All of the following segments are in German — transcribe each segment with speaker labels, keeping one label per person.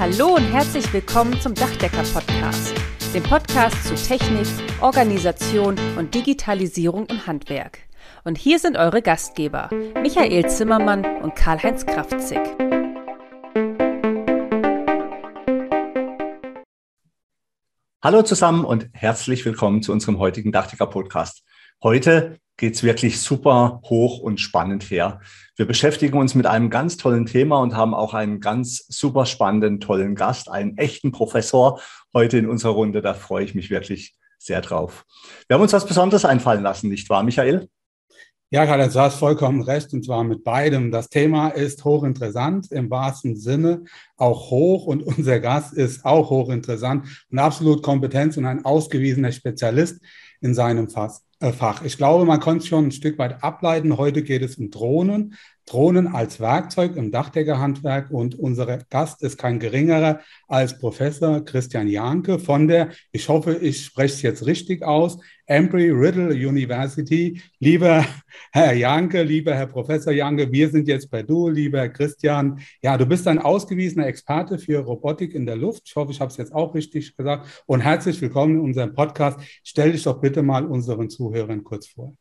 Speaker 1: Hallo und herzlich willkommen zum Dachdecker-Podcast, dem Podcast zu Technik, Organisation und Digitalisierung im Handwerk. Und hier sind eure Gastgeber, Michael Zimmermann und Karl-Heinz Kraftzig.
Speaker 2: Hallo zusammen und herzlich willkommen zu unserem heutigen Dachdecker-Podcast. Heute geht es wirklich super hoch und spannend her. Wir beschäftigen uns mit einem ganz tollen Thema und haben auch einen ganz super spannenden, tollen Gast, einen echten Professor heute in unserer Runde. Da freue ich mich wirklich sehr drauf. Wir haben uns was Besonderes einfallen lassen, nicht wahr, Michael?
Speaker 3: Ja, Karl, du hast vollkommen recht, und zwar mit beidem. Das Thema ist hochinteressant im wahrsten Sinne, auch hoch und unser Gast ist auch hochinteressant und absolut kompetent und ein ausgewiesener Spezialist in seinem Fass. Äh, Fach. Ich glaube, man konnte es schon ein Stück weit ableiten. Heute geht es um Drohnen. Drohnen als Werkzeug im Dachdeckerhandwerk und unser Gast ist kein geringerer als Professor Christian Janke von der, ich hoffe, ich spreche es jetzt richtig aus, Embry-Riddle University. Lieber Herr Janke, lieber Herr Professor Janke, wir sind jetzt bei du, lieber Christian. Ja, du bist ein ausgewiesener Experte für Robotik in der Luft. Ich hoffe, ich habe es jetzt auch richtig gesagt. Und herzlich willkommen in unserem Podcast. Stell dich doch bitte mal unseren Zuhörern kurz vor.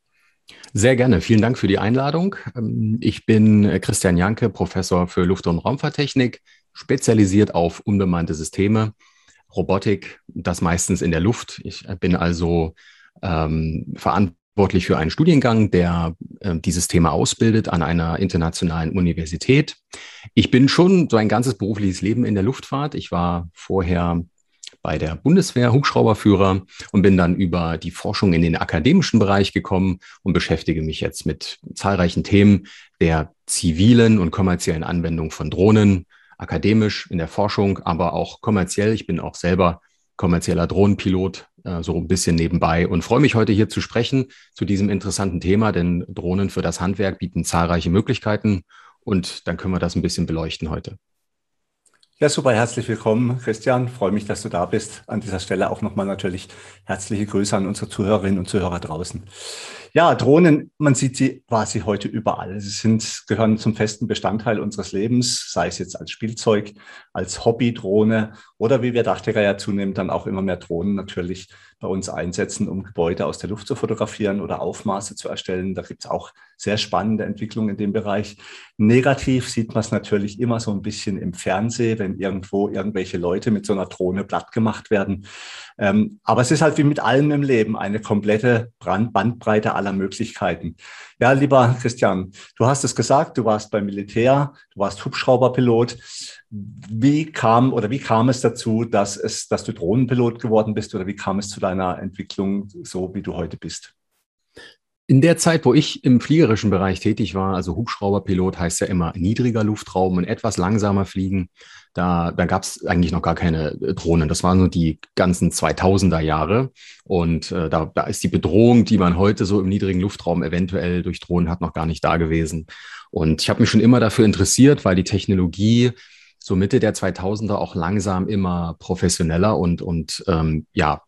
Speaker 4: Sehr gerne. Vielen Dank für die Einladung. Ähm, ich bin Christian Janke, Professor für Luft- und Raumfahrttechnik, spezialisiert auf unbemannte Systeme, Robotik, das meistens in der Luft. Ich bin also ähm, verantwortlich für einen Studiengang, der äh, dieses Thema ausbildet an einer internationalen Universität. Ich bin schon so ein ganzes berufliches Leben in der Luftfahrt. Ich war vorher bei der Bundeswehr Hubschrauberführer und bin dann über die Forschung in den akademischen Bereich gekommen und beschäftige mich jetzt mit zahlreichen Themen der zivilen und kommerziellen Anwendung von Drohnen, akademisch in der Forschung, aber auch kommerziell. Ich bin auch selber kommerzieller Drohnenpilot, so ein bisschen nebenbei und freue mich heute hier zu sprechen zu diesem interessanten Thema, denn Drohnen für das Handwerk bieten zahlreiche Möglichkeiten und dann können wir das ein bisschen beleuchten heute.
Speaker 2: Ja, super, herzlich willkommen, Christian. Freue mich, dass du da bist. An dieser Stelle auch nochmal natürlich herzliche Grüße an unsere Zuhörerinnen und Zuhörer draußen. Ja, Drohnen, man sieht sie quasi heute überall. Sie sind, gehören zum festen Bestandteil unseres Lebens, sei es jetzt als Spielzeug, als Hobbydrohne oder wie wir Dachdecker ja zunehmend dann auch immer mehr Drohnen natürlich bei uns einsetzen, um Gebäude aus der Luft zu fotografieren oder Aufmaße zu erstellen. Da gibt es auch sehr spannende Entwicklungen in dem Bereich. Negativ sieht man es natürlich immer so ein bisschen im Fernsehen, wenn irgendwo irgendwelche Leute mit so einer Drohne platt gemacht werden. Ähm, aber es ist halt wie mit allem im Leben eine komplette Brand Bandbreite aller Möglichkeiten. Ja, lieber Christian, du hast es gesagt, du warst beim Militär, du warst Hubschrauberpilot. Wie kam oder wie kam es dazu, dass es, dass du Drohnenpilot geworden bist oder wie kam es zu deiner Entwicklung so, wie du heute bist?
Speaker 4: In der Zeit, wo ich im fliegerischen Bereich tätig war, also Hubschrauberpilot heißt ja immer niedriger Luftraum und etwas langsamer fliegen, da, da gab es eigentlich noch gar keine Drohnen. Das waren nur die ganzen 2000er Jahre. Und äh, da, da ist die Bedrohung, die man heute so im niedrigen Luftraum eventuell durch Drohnen hat, noch gar nicht da gewesen. Und ich habe mich schon immer dafür interessiert, weil die Technologie so Mitte der 2000er auch langsam immer professioneller und, und ähm, ja,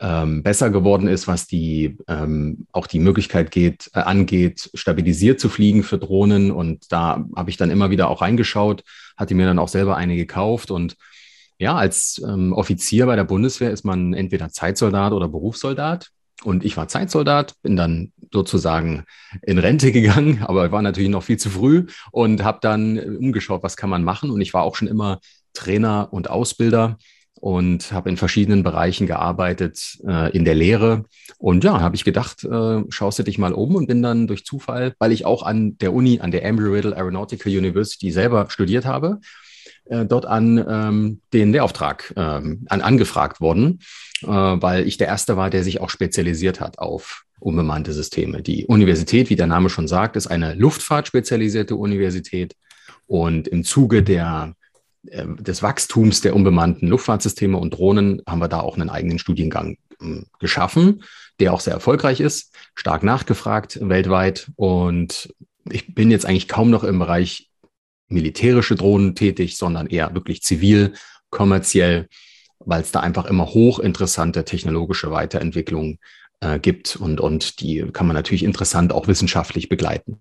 Speaker 4: ähm, besser geworden ist, was die ähm, auch die Möglichkeit geht, äh, angeht, stabilisiert zu fliegen für Drohnen. Und da habe ich dann immer wieder auch reingeschaut, hatte mir dann auch selber eine gekauft. Und ja, als ähm, Offizier bei der Bundeswehr ist man entweder Zeitsoldat oder Berufssoldat. Und ich war Zeitsoldat, bin dann sozusagen in Rente gegangen, aber war natürlich noch viel zu früh und habe dann umgeschaut, was kann man machen. Und ich war auch schon immer Trainer und Ausbilder und habe in verschiedenen Bereichen gearbeitet äh, in der Lehre. Und ja, habe ich gedacht, äh, schaust du dich mal um und bin dann durch Zufall, weil ich auch an der Uni, an der Embry-Riddle Aeronautical University selber studiert habe, äh, dort an ähm, den Lehrauftrag ähm, an, angefragt worden, äh, weil ich der Erste war, der sich auch spezialisiert hat auf unbemannte Systeme. Die Universität, wie der Name schon sagt, ist eine luftfahrtspezialisierte Universität. Und im Zuge der ähm, des Wachstums der unbemannten Luftfahrtsysteme und Drohnen haben wir da auch einen eigenen Studiengang ähm, geschaffen, der auch sehr erfolgreich ist, stark nachgefragt weltweit. Und ich bin jetzt eigentlich kaum noch im Bereich militärische Drohnen tätig, sondern eher wirklich zivil, kommerziell, weil es da einfach immer hochinteressante technologische Weiterentwicklungen äh, gibt und, und die kann man natürlich interessant auch wissenschaftlich begleiten.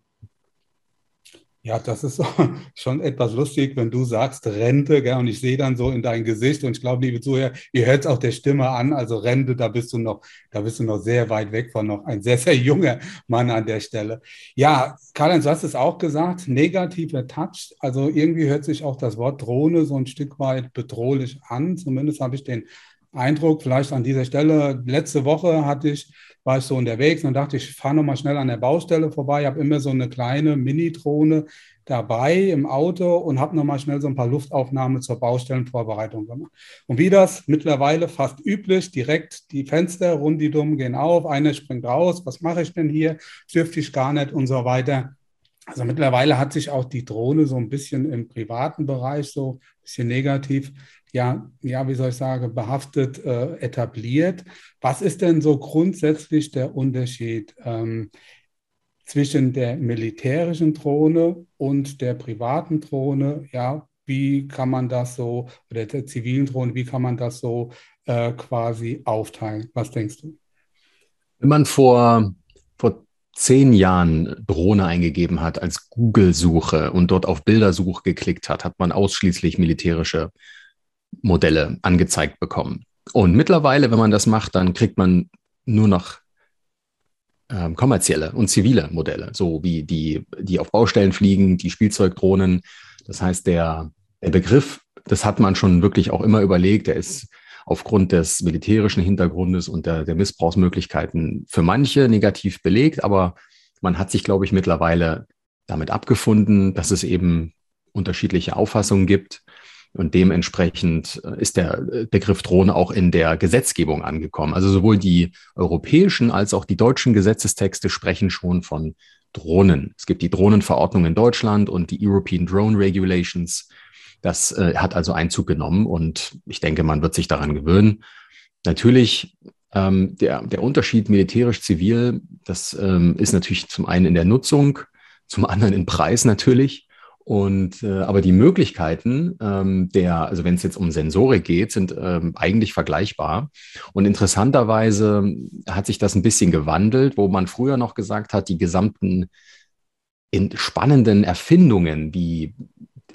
Speaker 3: Ja, das ist schon etwas lustig, wenn du sagst Rente, gell, und ich sehe dann so in dein Gesicht und ich glaube, liebe Zuhörer, ihr hört es auch der Stimme an, also Rente, da bist du noch, da bist du noch sehr weit weg von noch ein sehr, sehr junger Mann an der Stelle. Ja, Karl-Heinz, du hast es auch gesagt, negativer Touch, also irgendwie hört sich auch das Wort Drohne so ein Stück weit bedrohlich an, zumindest habe ich den Eindruck, vielleicht an dieser Stelle, letzte Woche hatte ich war ich so unterwegs und dachte, ich fahre nochmal schnell an der Baustelle vorbei. Ich habe immer so eine kleine Mini-Drohne dabei im Auto und habe nochmal schnell so ein paar Luftaufnahmen zur Baustellenvorbereitung gemacht. Und wie das mittlerweile fast üblich, direkt die Fenster rundidum gehen auf, einer springt raus, was mache ich denn hier, dürfte ich gar nicht und so weiter. Also mittlerweile hat sich auch die Drohne so ein bisschen im privaten Bereich so ein bisschen negativ ja, ja, wie soll ich sagen, behaftet äh, etabliert. Was ist denn so grundsätzlich der Unterschied ähm, zwischen der militärischen Drohne und der privaten Drohne? Ja, wie kann man das so, oder der zivilen Drohne, wie kann man das so äh, quasi aufteilen? Was denkst du?
Speaker 4: Wenn man vor, zehn Jahren Drohne eingegeben hat als Google-Suche und dort auf Bildersuche geklickt hat, hat man ausschließlich militärische Modelle angezeigt bekommen. Und mittlerweile, wenn man das macht, dann kriegt man nur noch ähm, kommerzielle und zivile Modelle, so wie die, die auf Baustellen fliegen, die Spielzeugdrohnen. Das heißt, der, der Begriff, das hat man schon wirklich auch immer überlegt, der ist aufgrund des militärischen Hintergrundes und der, der Missbrauchsmöglichkeiten für manche negativ belegt, aber man hat sich, glaube ich, mittlerweile damit abgefunden, dass es eben unterschiedliche Auffassungen gibt und dementsprechend äh, ist der äh, Begriff Drohne auch in der Gesetzgebung angekommen. Also sowohl die europäischen als auch die deutschen Gesetzestexte sprechen schon von Drohnen. Es gibt die Drohnenverordnung in Deutschland und die European Drone Regulations. Das äh, hat also Einzug genommen und ich denke, man wird sich daran gewöhnen. Natürlich ähm, der, der Unterschied militärisch-zivil, das ähm, ist natürlich zum einen in der Nutzung, zum anderen in Preis natürlich. Und äh, aber die Möglichkeiten ähm, der, also wenn es jetzt um Sensorik geht, sind ähm, eigentlich vergleichbar. Und interessanterweise hat sich das ein bisschen gewandelt, wo man früher noch gesagt hat, die gesamten spannenden Erfindungen wie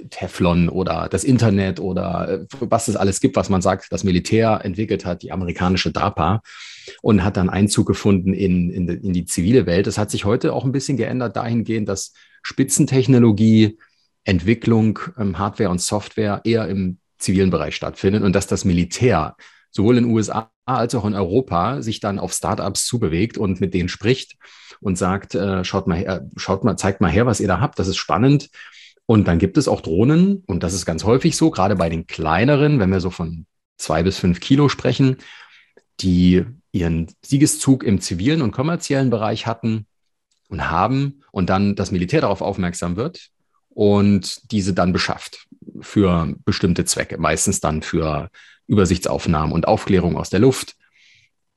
Speaker 4: Teflon oder das Internet oder äh, was es alles gibt, was man sagt, das Militär entwickelt hat, die amerikanische DARPA und hat dann Einzug gefunden in, in, in die zivile Welt. Das hat sich heute auch ein bisschen geändert dahingehend, dass Spitzentechnologie Entwicklung ähm, Hardware und Software eher im zivilen Bereich stattfindet und dass das Militär sowohl in den USA als auch in Europa sich dann auf Startups zubewegt und mit denen spricht und sagt, äh, schaut mal her, schaut mal, zeigt mal her, was ihr da habt, das ist spannend. Und dann gibt es auch Drohnen und das ist ganz häufig so, gerade bei den kleineren, wenn wir so von zwei bis fünf Kilo sprechen, die ihren Siegeszug im zivilen und kommerziellen Bereich hatten und haben und dann das Militär darauf aufmerksam wird und diese dann beschafft für bestimmte Zwecke, meistens dann für Übersichtsaufnahmen und Aufklärung aus der Luft.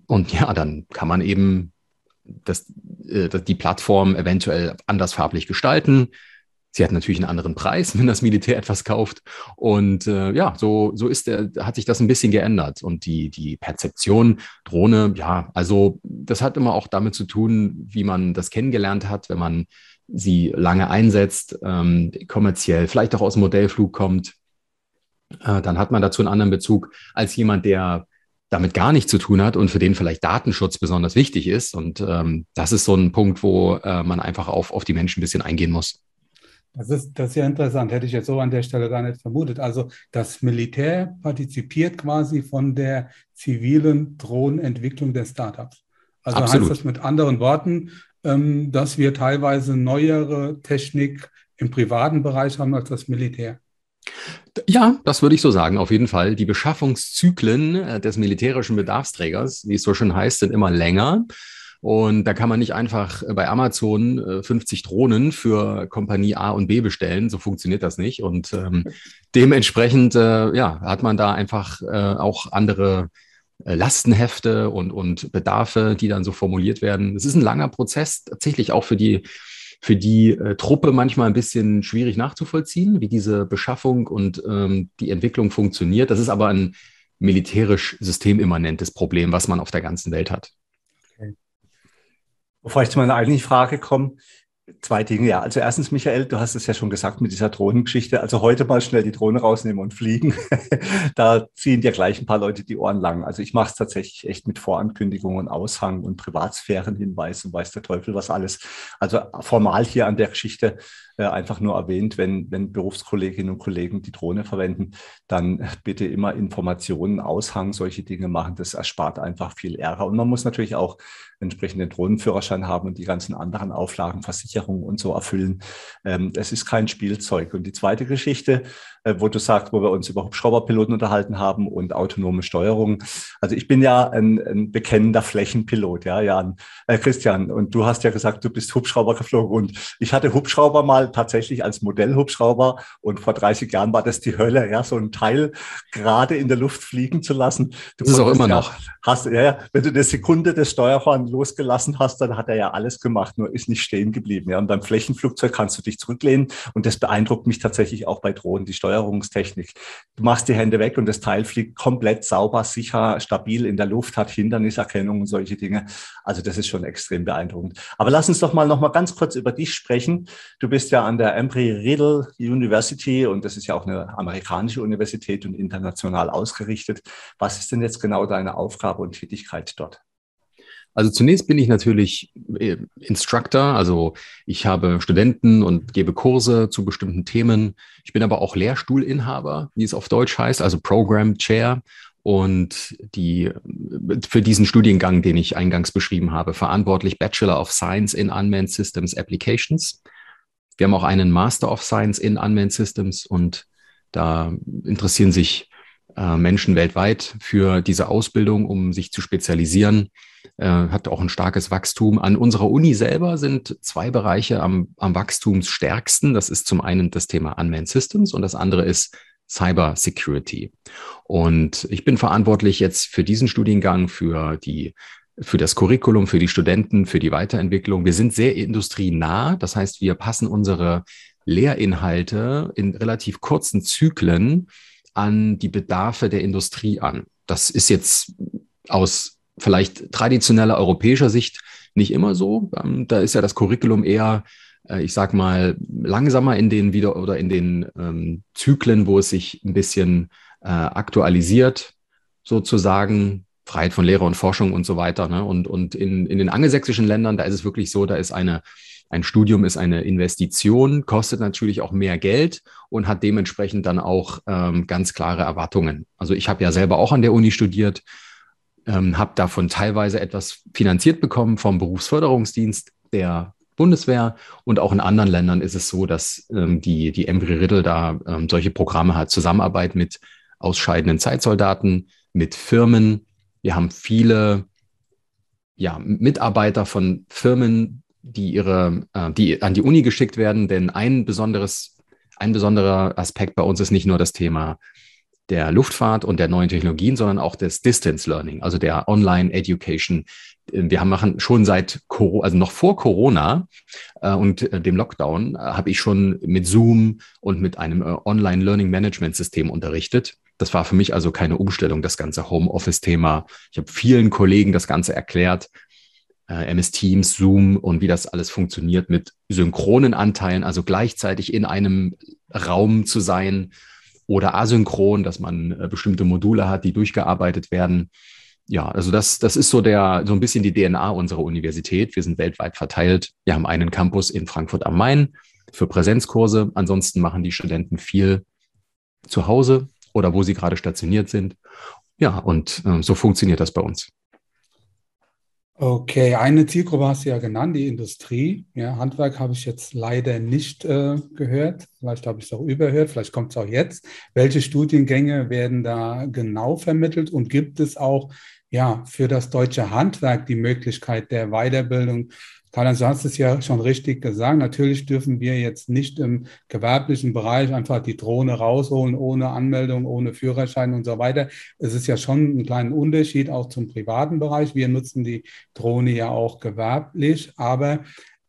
Speaker 4: Und ja, dann kann man eben das, äh, die Plattform eventuell anders farblich gestalten. Sie hat natürlich einen anderen Preis, wenn das Militär etwas kauft. Und äh, ja, so, so ist der, hat sich das ein bisschen geändert. Und die, die Perzeption Drohne, ja, also das hat immer auch damit zu tun, wie man das kennengelernt hat, wenn man sie lange einsetzt, ähm, kommerziell, vielleicht auch aus dem Modellflug kommt, äh, dann hat man dazu einen anderen Bezug als jemand, der damit gar nichts zu tun hat und für den vielleicht Datenschutz besonders wichtig ist. Und ähm, das ist so ein Punkt, wo äh, man einfach auf, auf die Menschen ein bisschen eingehen muss.
Speaker 3: Das ist, das ist ja interessant, hätte ich jetzt so an der Stelle gar nicht vermutet. Also das Militär partizipiert quasi von der zivilen Drohnenentwicklung der Startups. Also Absolut. heißt das mit anderen Worten, dass wir teilweise neuere Technik im privaten Bereich haben als das Militär.
Speaker 4: Ja, das würde ich so sagen, auf jeden Fall. Die Beschaffungszyklen äh, des militärischen Bedarfsträgers, wie es so schön heißt, sind immer länger. Und da kann man nicht einfach bei Amazon 50 äh, Drohnen für Kompanie A und B bestellen. So funktioniert das nicht. Und ähm, dementsprechend äh, ja, hat man da einfach äh, auch andere äh, Lastenhefte und, und Bedarfe, die dann so formuliert werden. Es ist ein langer Prozess, tatsächlich auch für die, für die äh, Truppe manchmal ein bisschen schwierig nachzuvollziehen, wie diese Beschaffung und ähm, die Entwicklung funktioniert. Das ist aber ein militärisch systemimmanentes Problem, was man auf der ganzen Welt hat.
Speaker 2: Okay. Bevor ich zu meiner eigentlichen Frage komme, Zwei Dinge, ja. Also erstens, Michael, du hast es ja schon gesagt mit dieser Drohnengeschichte. Also heute mal schnell die Drohne rausnehmen und fliegen. da ziehen dir gleich ein paar Leute die Ohren lang. Also ich mache es tatsächlich echt mit Vorankündigungen, Aushang und Privatsphärenhinweisen, weiß der Teufel was alles. Also formal hier an der Geschichte äh, einfach nur erwähnt, wenn, wenn Berufskolleginnen und Kollegen die Drohne verwenden, dann bitte immer Informationen, Aushang, solche Dinge machen. Das erspart einfach viel Ärger. Und man muss natürlich auch entsprechenden Drohnenführerschein haben und die ganzen anderen Auflagen, Versicherungen und so erfüllen. Ähm, es ist kein Spielzeug. Und die zweite Geschichte, äh, wo du sagst, wo wir uns über Hubschrauberpiloten unterhalten haben und autonome Steuerung. Also ich bin ja ein, ein bekennender Flächenpilot, ja, Jan, äh, Christian. Und du hast ja gesagt, du bist Hubschrauber geflogen. Und ich hatte Hubschrauber mal tatsächlich als Modellhubschrauber. Und vor 30 Jahren war das die Hölle, ja, so ein Teil gerade in der Luft fliegen zu lassen.
Speaker 4: Du das ist auch immer ja, noch.
Speaker 2: Hast, ja, wenn du eine Sekunde das Steuerhorn losgelassen hast, dann hat er ja alles gemacht, nur ist nicht stehen geblieben. Ja, und beim Flächenflugzeug kannst du dich zurücklehnen. Und das beeindruckt mich tatsächlich auch bei Drohnen, die Steuerung Steuerungstechnik. Du machst die Hände weg und das Teil fliegt komplett sauber, sicher, stabil in der Luft, hat Hinderniserkennung und solche Dinge. Also das ist schon extrem beeindruckend. Aber lass uns doch mal noch mal ganz kurz über dich sprechen. Du bist ja an der Embry-Riddle University und das ist ja auch eine amerikanische Universität und international ausgerichtet. Was ist denn jetzt genau deine Aufgabe und Tätigkeit dort?
Speaker 4: Also zunächst bin ich natürlich äh, Instructor, also ich habe Studenten und gebe Kurse zu bestimmten Themen. Ich bin aber auch Lehrstuhlinhaber, wie es auf Deutsch heißt, also Program Chair und die für diesen Studiengang, den ich eingangs beschrieben habe, verantwortlich Bachelor of Science in Unmanned Systems Applications. Wir haben auch einen Master of Science in Unmanned Systems und da interessieren sich äh, Menschen weltweit für diese Ausbildung, um sich zu spezialisieren äh, hat auch ein starkes Wachstum. An unserer Uni selber sind zwei Bereiche am, am wachstumsstärksten. Das ist zum einen das Thema Unmanned Systems und das andere ist Cyber Security. Und ich bin verantwortlich jetzt für diesen Studiengang, für die für das Curriculum, für die Studenten, für die Weiterentwicklung. Wir sind sehr industrienah. Das heißt, wir passen unsere Lehrinhalte in relativ kurzen Zyklen an die Bedarfe der Industrie an. Das ist jetzt aus vielleicht traditioneller europäischer Sicht nicht immer so. Ähm, da ist ja das Curriculum eher, äh, ich sag mal, langsamer in den wieder oder in den ähm, Zyklen, wo es sich ein bisschen äh, aktualisiert, sozusagen. Freiheit von Lehre und Forschung und so weiter. Ne? Und, und in, in den angelsächsischen Ländern, da ist es wirklich so, da ist eine, ein Studium ist eine Investition, kostet natürlich auch mehr Geld und hat dementsprechend dann auch ähm, ganz klare Erwartungen. Also ich habe ja selber auch an der Uni studiert, ähm, habe davon teilweise etwas finanziert bekommen vom Berufsförderungsdienst der Bundeswehr. Und auch in anderen Ländern ist es so, dass ähm, die, die Embry-Riddle da ähm, solche Programme hat, Zusammenarbeit mit ausscheidenden Zeitsoldaten, mit Firmen. Wir haben viele ja, Mitarbeiter von Firmen, die ihre, äh, die an die Uni geschickt werden, denn ein besonderes, ein besonderer Aspekt bei uns ist nicht nur das Thema der Luftfahrt und der neuen Technologien, sondern auch des Distance Learning, also der Online Education. Wir haben machen schon seit, also noch vor Corona äh, und äh, dem Lockdown äh, habe ich schon mit Zoom und mit einem äh, Online Learning Management System unterrichtet. Das war für mich also keine Umstellung, das ganze Homeoffice-Thema. Ich habe vielen Kollegen das Ganze erklärt, äh, MS Teams, Zoom und wie das alles funktioniert mit synchronen Anteilen, also gleichzeitig in einem Raum zu sein oder asynchron, dass man äh, bestimmte Module hat, die durchgearbeitet werden. Ja, also das, das ist so der, so ein bisschen die DNA unserer Universität. Wir sind weltweit verteilt. Wir haben einen Campus in Frankfurt am Main für Präsenzkurse. Ansonsten machen die Studenten viel zu Hause oder wo sie gerade stationiert sind. Ja, und äh, so funktioniert das bei uns.
Speaker 3: Okay, eine Zielgruppe hast du ja genannt, die Industrie. Ja, Handwerk habe ich jetzt leider nicht äh, gehört. Vielleicht habe ich es auch überhört, vielleicht kommt es auch jetzt. Welche Studiengänge werden da genau vermittelt und gibt es auch ja, für das deutsche Handwerk die Möglichkeit der Weiterbildung Karl, du hast es ja schon richtig gesagt. Natürlich dürfen wir jetzt nicht im gewerblichen Bereich einfach die Drohne rausholen, ohne Anmeldung, ohne Führerschein und so weiter. Es ist ja schon ein kleiner Unterschied auch zum privaten Bereich. Wir nutzen die Drohne ja auch gewerblich, aber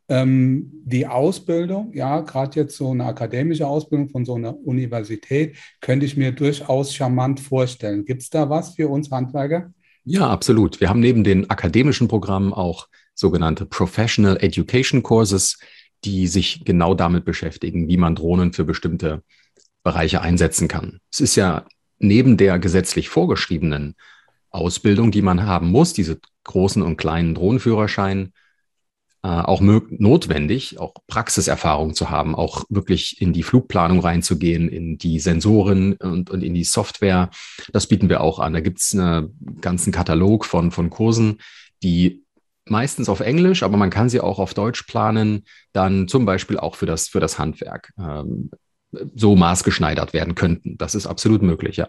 Speaker 3: ähm, die Ausbildung, ja, gerade jetzt so eine akademische Ausbildung von so einer Universität, könnte ich mir durchaus charmant vorstellen. Gibt es da was für uns Handwerker?
Speaker 4: Ja, absolut. Wir haben neben den akademischen Programmen auch sogenannte Professional Education Courses, die sich genau damit beschäftigen, wie man Drohnen für bestimmte Bereiche einsetzen kann. Es ist ja neben der gesetzlich vorgeschriebenen Ausbildung, die man haben muss, diese großen und kleinen Drohnenführerschein, äh, auch notwendig, auch Praxiserfahrung zu haben, auch wirklich in die Flugplanung reinzugehen, in die Sensoren und, und in die Software. Das bieten wir auch an. Da gibt es einen ganzen Katalog von, von Kursen, die meistens auf Englisch, aber man kann sie auch auf Deutsch planen, dann zum Beispiel auch für das, für das Handwerk ähm, so maßgeschneidert werden könnten. Das ist absolut möglich, ja.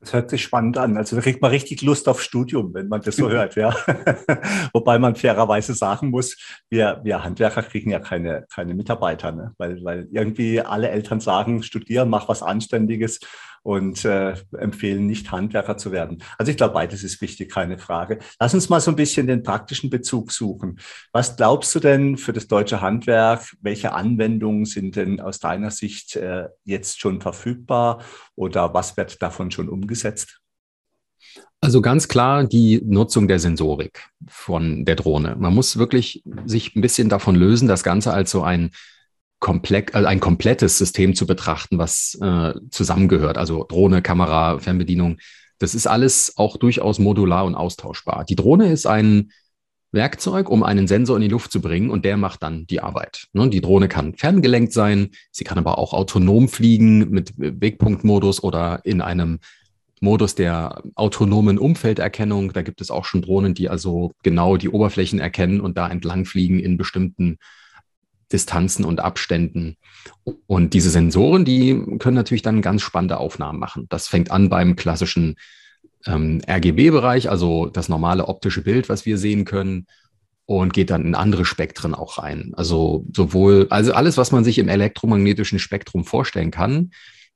Speaker 2: Das hört sich spannend an. Also da kriegt man richtig Lust auf Studium, wenn man das so hört, ja. Wobei man fairerweise sagen muss, wir, wir Handwerker kriegen ja keine, keine Mitarbeiter, ne? weil, weil irgendwie alle Eltern sagen, studieren, mach was Anständiges und äh, empfehlen nicht Handwerker zu werden. Also ich glaube, beides ist wichtig, keine Frage. Lass uns mal so ein bisschen den praktischen Bezug suchen. Was glaubst du denn für das deutsche Handwerk? Welche Anwendungen sind denn aus deiner Sicht äh, jetzt schon verfügbar oder was wird davon schon umgesetzt?
Speaker 4: Also ganz klar die Nutzung der Sensorik von der Drohne. Man muss wirklich sich ein bisschen davon lösen, das Ganze als so ein komplex, also ein komplettes System zu betrachten, was äh, zusammengehört. Also Drohne, Kamera, Fernbedienung. Das ist alles auch durchaus modular und austauschbar. Die Drohne ist ein Werkzeug, um einen Sensor in die Luft zu bringen und der macht dann die Arbeit. Ne, die Drohne kann ferngelenkt sein, sie kann aber auch autonom fliegen mit Wegpunktmodus oder in einem Modus der autonomen Umfelderkennung. Da gibt es auch schon Drohnen, die also genau die Oberflächen erkennen und da entlang fliegen in bestimmten Distanzen und Abständen. Und diese Sensoren, die können natürlich dann ganz spannende Aufnahmen machen. Das fängt an beim klassischen ähm, RGB-Bereich, also das normale optische Bild, was wir sehen können, und geht dann in andere Spektren auch rein. Also sowohl, also alles, was man sich im elektromagnetischen Spektrum vorstellen kann,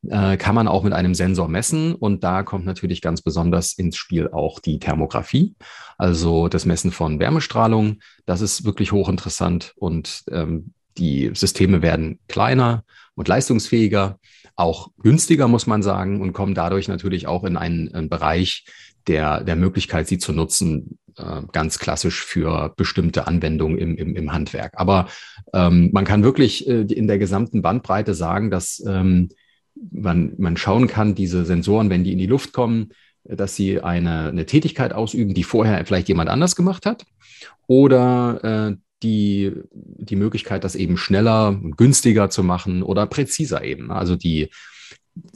Speaker 4: äh, kann man auch mit einem Sensor messen. Und da kommt natürlich ganz besonders ins Spiel auch die Thermografie, also das Messen von Wärmestrahlung. Das ist wirklich hochinteressant und ähm, die Systeme werden kleiner und leistungsfähiger, auch günstiger, muss man sagen, und kommen dadurch natürlich auch in einen, einen Bereich der, der Möglichkeit, sie zu nutzen, äh, ganz klassisch für bestimmte Anwendungen im, im, im Handwerk. Aber ähm, man kann wirklich äh, in der gesamten Bandbreite sagen, dass ähm, man, man schauen kann, diese Sensoren, wenn die in die Luft kommen, dass sie eine, eine Tätigkeit ausüben, die vorher vielleicht jemand anders gemacht hat, oder äh, die, die Möglichkeit, das eben schneller und günstiger zu machen oder präziser eben. Also die,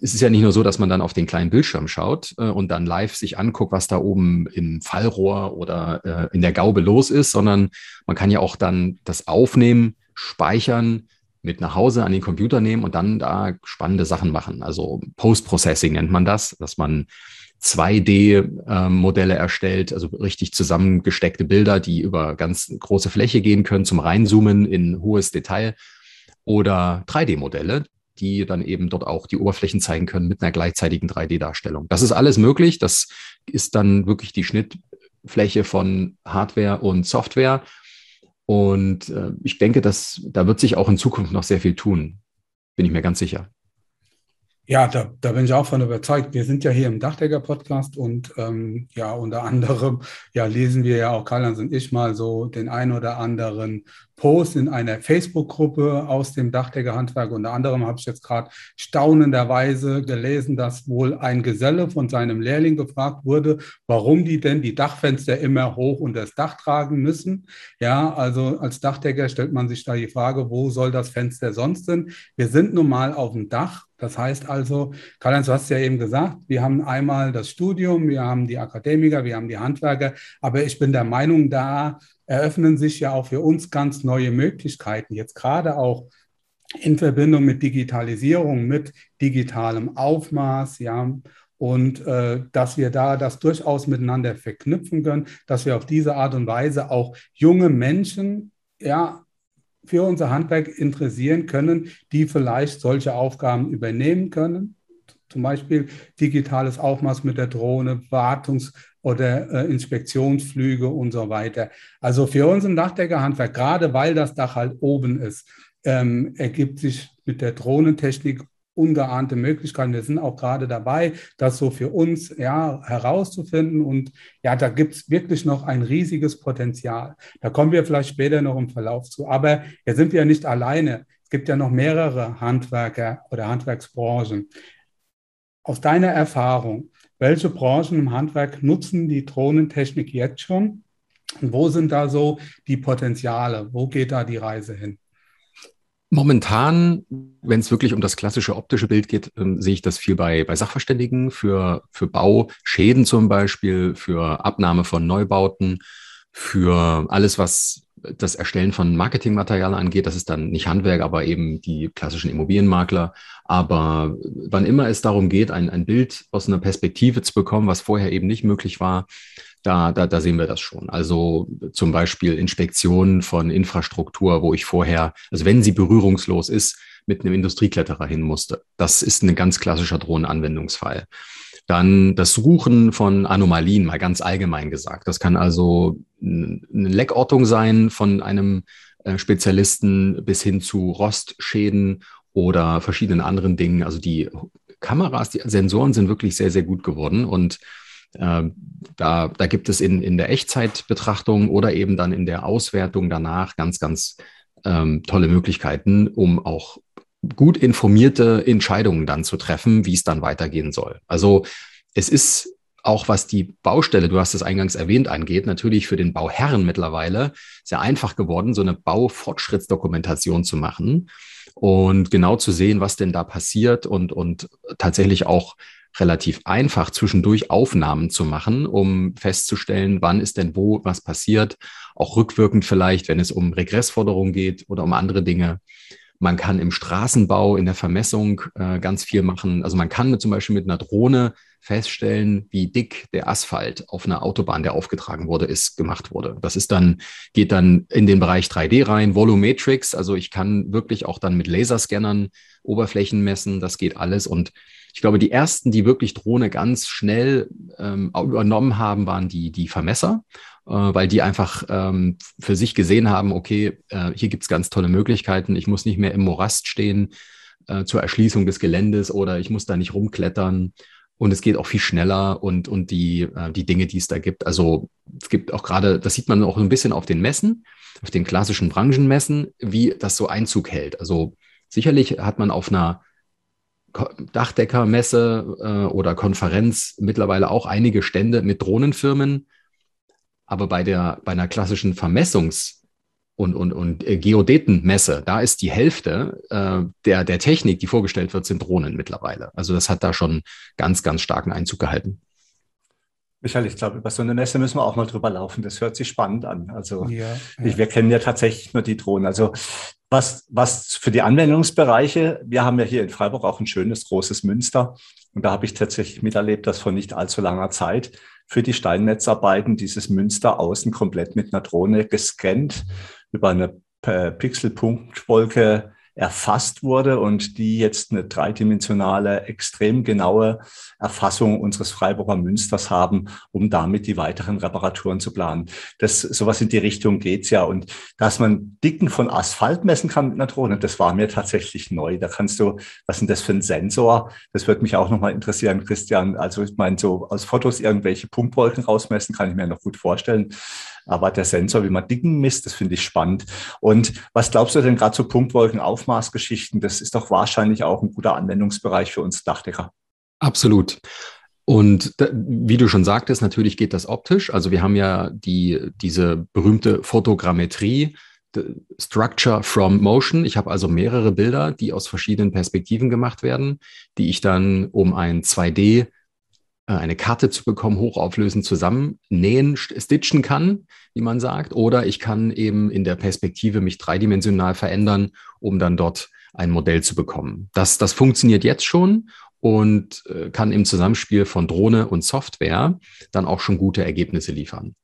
Speaker 4: es ist ja nicht nur so, dass man dann auf den kleinen Bildschirm schaut äh, und dann live sich anguckt, was da oben im Fallrohr oder äh, in der Gaube los ist, sondern man kann ja auch dann das aufnehmen, speichern, mit nach Hause an den Computer nehmen und dann da spannende Sachen machen. Also Post-Processing nennt man das, dass man 2D-Modelle ähm, erstellt, also richtig zusammengesteckte Bilder, die über ganz große Fläche gehen können, zum Reinzoomen in hohes Detail oder 3D-Modelle, die dann eben dort auch die Oberflächen zeigen können mit einer gleichzeitigen 3D-Darstellung. Das ist alles möglich. Das ist dann wirklich die Schnittfläche von Hardware und Software. Und äh, ich denke, dass da wird sich auch in Zukunft noch sehr viel tun. Bin ich mir ganz sicher.
Speaker 3: Ja, da, da bin ich auch von überzeugt. Wir sind ja hier im Dachdecker-Podcast und ähm, ja, unter anderem ja, lesen wir ja auch, Karl-Heinz und ich, mal so den ein oder anderen Post in einer Facebook-Gruppe aus dem Dachdeckerhandwerk. Unter anderem habe ich jetzt gerade staunenderweise gelesen, dass wohl ein Geselle von seinem Lehrling gefragt wurde, warum die denn die Dachfenster immer hoch unter das Dach tragen müssen. Ja, also als Dachdecker stellt man sich da die Frage, wo soll das Fenster sonst sind? Wir sind nun mal auf dem Dach das heißt also, Karl-Heinz, du hast ja eben gesagt, wir haben einmal das Studium, wir haben die Akademiker, wir haben die Handwerker, aber ich bin der Meinung, da eröffnen sich ja auch für uns ganz neue Möglichkeiten, jetzt gerade auch in Verbindung mit Digitalisierung, mit digitalem Aufmaß, ja, und äh, dass wir da das durchaus miteinander verknüpfen können, dass wir auf diese Art und Weise auch junge Menschen ja für unser Handwerk interessieren können, die vielleicht solche Aufgaben übernehmen können. Zum Beispiel digitales Aufmaß mit der Drohne, Wartungs- oder äh, Inspektionsflüge und so weiter. Also für uns im Dachdeckerhandwerk, gerade weil das Dach halt oben ist, ähm, ergibt sich mit der Drohnentechnik ungeahnte Möglichkeiten. Wir sind auch gerade dabei, das so für uns ja, herauszufinden. Und ja, da gibt es wirklich noch ein riesiges Potenzial. Da kommen wir vielleicht später noch im Verlauf zu. Aber jetzt sind wir ja nicht alleine. Es gibt ja noch mehrere Handwerker oder Handwerksbranchen. Aus deiner Erfahrung, welche Branchen im Handwerk nutzen die Drohnentechnik jetzt schon? Und wo sind da so die Potenziale? Wo geht da die Reise hin?
Speaker 4: Momentan, wenn es wirklich um das klassische optische Bild geht, ähm, sehe ich das viel bei, bei Sachverständigen für, für Bauschäden zum Beispiel, für Abnahme von Neubauten, für alles, was das Erstellen von Marketingmaterial angeht. Das ist dann nicht Handwerk, aber eben die klassischen Immobilienmakler. Aber wann immer es darum geht, ein, ein Bild aus einer Perspektive zu bekommen, was vorher eben nicht möglich war, da, da, da sehen wir das schon. Also zum Beispiel Inspektionen von Infrastruktur, wo ich vorher, also wenn sie berührungslos ist, mit einem Industriekletterer hin musste. Das ist ein ganz klassischer Drohnenanwendungsfall. Dann das Suchen von Anomalien, mal ganz allgemein gesagt. Das kann also eine Leckortung sein von einem äh, Spezialisten bis hin zu Rostschäden oder verschiedenen anderen Dingen. Also die Kameras, die Sensoren sind wirklich sehr, sehr gut geworden und ähm, da, da gibt es in, in der Echtzeitbetrachtung oder eben dann in der Auswertung danach ganz, ganz ähm, tolle Möglichkeiten, um auch gut informierte Entscheidungen dann zu treffen, wie es dann weitergehen soll. Also es ist auch was die Baustelle, du hast es eingangs erwähnt, angeht, natürlich für den Bauherren mittlerweile sehr einfach geworden, so eine Baufortschrittsdokumentation zu machen und genau zu sehen, was denn da passiert und, und tatsächlich auch relativ einfach zwischendurch Aufnahmen zu machen, um festzustellen, wann ist denn wo was passiert, auch rückwirkend vielleicht, wenn es um Regressforderungen geht oder um andere Dinge. Man kann im Straßenbau, in der Vermessung äh, ganz viel machen. Also man kann zum Beispiel mit einer Drohne feststellen, wie dick der Asphalt auf einer Autobahn, der aufgetragen wurde, ist, gemacht wurde. Das ist dann, geht dann in den Bereich 3D rein, Volumetrics. Also ich kann wirklich auch dann mit Laserscannern Oberflächen messen. Das geht alles. Und ich glaube, die ersten, die wirklich Drohne ganz schnell ähm, übernommen haben, waren die, die Vermesser, weil die einfach ähm, für sich gesehen haben, okay, äh, hier gibt's ganz tolle Möglichkeiten. Ich muss nicht mehr im Morast stehen äh, zur Erschließung des Geländes oder ich muss da nicht rumklettern. Und es geht auch viel schneller und, und die, äh, die Dinge, die es da gibt. Also es gibt auch gerade, das sieht man auch ein bisschen auf den Messen, auf den klassischen Branchenmessen, wie das so Einzug hält. Also sicherlich hat man auf einer Dachdeckermesse äh, oder Konferenz mittlerweile auch einige Stände mit Drohnenfirmen. Aber bei der, bei einer klassischen Vermessungs- und, und, und äh, Geodätenmesse, da ist die Hälfte äh, der, der Technik, die vorgestellt wird, sind Drohnen mittlerweile. Also das hat da schon ganz, ganz starken Einzug gehalten.
Speaker 2: Michael, ich glaube, über so eine Messe müssen wir auch mal drüber laufen. Das hört sich spannend an. Also ja, ja. wir kennen ja tatsächlich nur die Drohnen. Also was, was für die Anwendungsbereiche, wir haben ja hier in Freiburg auch ein schönes, großes Münster. Und da habe ich tatsächlich miterlebt, dass vor nicht allzu langer Zeit für die Steinnetzarbeiten dieses Münster außen komplett mit einer Drohne gescannt über eine Pixelpunktwolke erfasst wurde und die jetzt eine dreidimensionale, extrem genaue Erfassung unseres Freiburger Münsters haben, um damit die weiteren Reparaturen zu planen. Das, sowas in die Richtung geht's ja. Und dass man Dicken von Asphalt messen kann mit einer Drohne, das war mir tatsächlich neu. Da kannst du, was denn das für ein Sensor? Das würde mich auch nochmal interessieren, Christian. Also ich meine, so aus Fotos irgendwelche Punktwolken rausmessen, kann ich mir noch gut vorstellen. Aber der Sensor, wie man Dicken misst, das finde ich spannend. Und was glaubst du denn gerade zu Punktwolkenaufmaßgeschichten? Das ist doch wahrscheinlich auch ein guter Anwendungsbereich für uns Dachdecker.
Speaker 4: Absolut. Und wie du schon sagtest, natürlich geht das optisch. Also wir haben ja die, diese berühmte Fotogrammetrie, Structure from Motion. Ich habe also mehrere Bilder, die aus verschiedenen Perspektiven gemacht werden, die ich dann um ein 2D äh, eine Karte zu bekommen, hochauflösend zusammennähen, stitchen kann, wie man sagt. Oder ich kann eben in der Perspektive mich dreidimensional verändern, um dann dort ein Modell zu bekommen. Das, das funktioniert jetzt schon und äh, kann im Zusammenspiel von Drohne und Software dann auch schon gute Ergebnisse liefern.